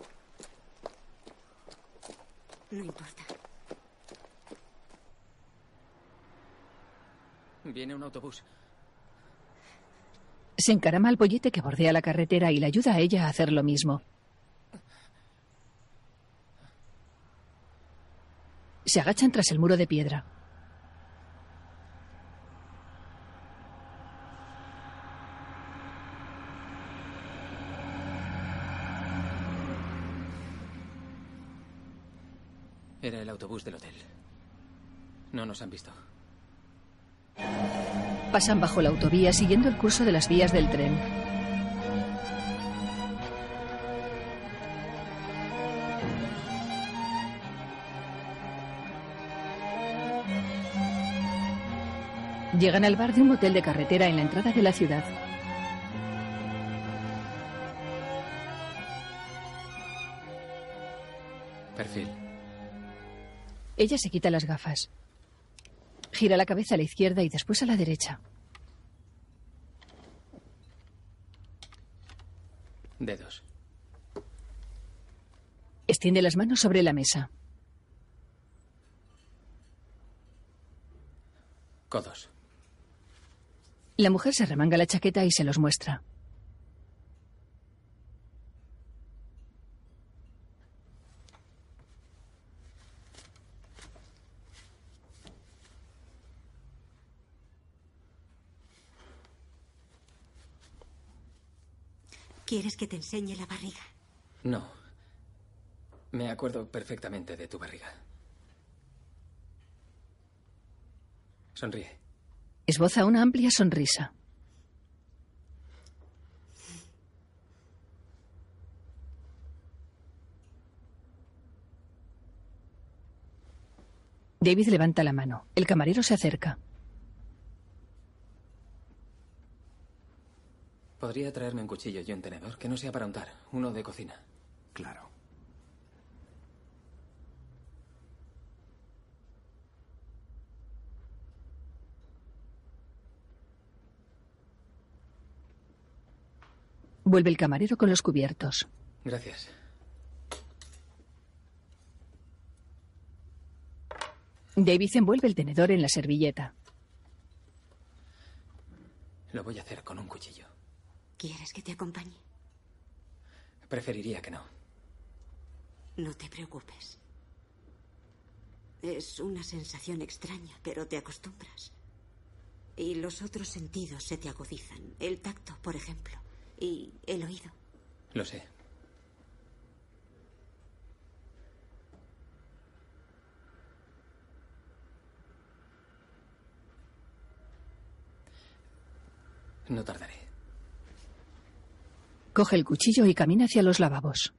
No importa. Viene un autobús. Se encarama al bollete que bordea la carretera y le ayuda a ella a hacer lo mismo. Se agachan tras el muro de piedra. Nos han visto. Pasan bajo la autovía siguiendo el curso de las vías del tren. Llegan al bar de un hotel de carretera en la entrada de la ciudad. Perfil. Ella se quita las gafas. Gira la cabeza a la izquierda y después a la derecha. Dedos. Extiende las manos sobre la mesa. Codos. La mujer se remanga la chaqueta y se los muestra. ¿Quieres que te enseñe la barriga? No. Me acuerdo perfectamente de tu barriga. Sonríe. Esboza una amplia sonrisa. David levanta la mano. El camarero se acerca. ¿Podría traerme un cuchillo y un tenedor que no sea para untar? Uno de cocina. Claro. Vuelve el camarero con los cubiertos. Gracias. David envuelve el tenedor en la servilleta. Lo voy a hacer con un cuchillo. ¿Quieres que te acompañe? Preferiría que no. No te preocupes. Es una sensación extraña, pero te acostumbras. Y los otros sentidos se te agudizan. El tacto, por ejemplo. Y el oído. Lo sé. No tardaré. Coge el cuchillo y camina hacia los lavabos.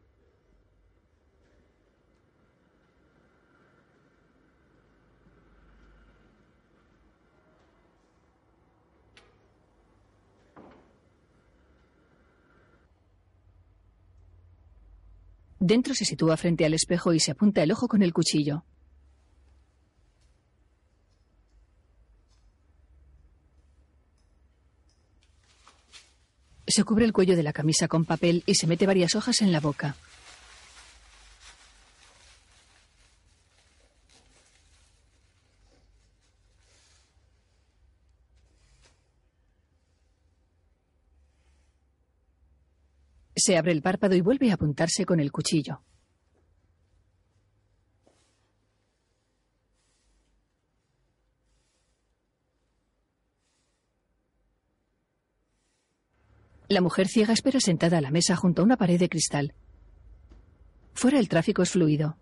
Dentro se sitúa frente al espejo y se apunta el ojo con el cuchillo. Se cubre el cuello de la camisa con papel y se mete varias hojas en la boca. Se abre el párpado y vuelve a apuntarse con el cuchillo. La mujer ciega espera sentada a la mesa junto a una pared de cristal. Fuera el tráfico es fluido.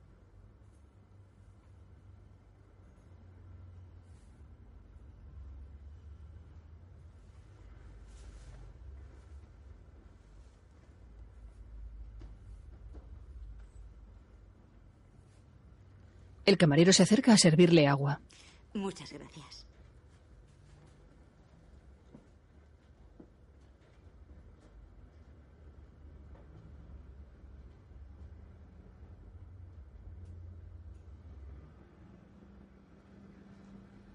El camarero se acerca a servirle agua. Muchas gracias.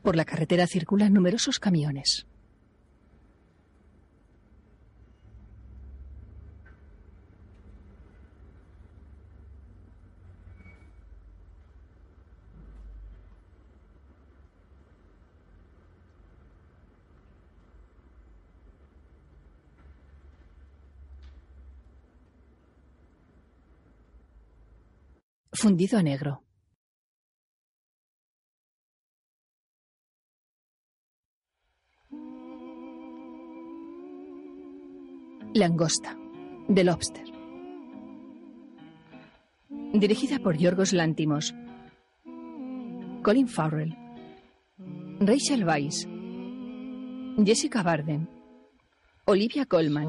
Por la carretera circulan numerosos camiones. Fundido a negro. Langosta, The Lobster. Dirigida por Yorgos Lántimos. Colin Farrell. Rachel Weisz. Jessica Barden. Olivia Colman.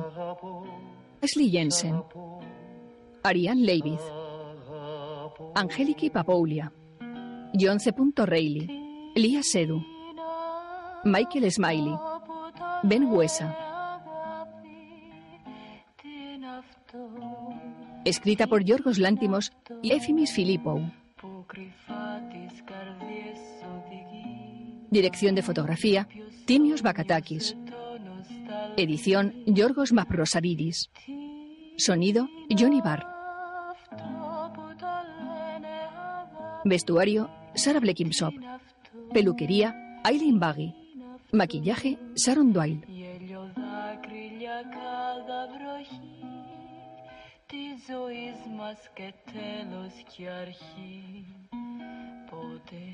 Ashley Jensen. Ariane Leibith. Angeliki Papoulia. John C. Reilly. Lia Sedu. Michael Smiley. Ben Huesa. Escrita por Yorgos Lántimos y Efimis Filipou. Dirección de fotografía, Timios Bakatakis. Edición, Yorgos Maprosaridis. Sonido, Johnny Barr. Vestuario, Sarah Blekinsop. Peluquería, Aileen Baggy. Maquillaje, Sharon Doyle. Τη ζωής μας και τέλος και αρχή. Ποτέ,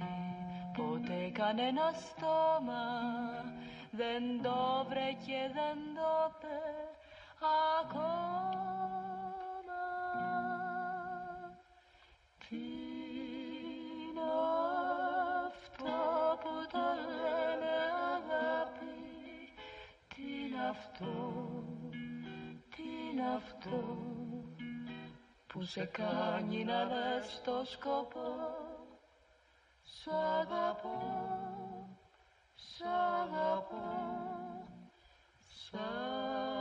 ποτέ κανένα στόμα δεν το βρε και δεν το πε ακόμα. Τι είναι αυτό που το λένε αγάπη, τι είναι αυτό, τι είναι αυτό που σε κάνει να δες το σκοπό. Σ' αγαπώ, σ' αγαπώ, σ' αγαπώ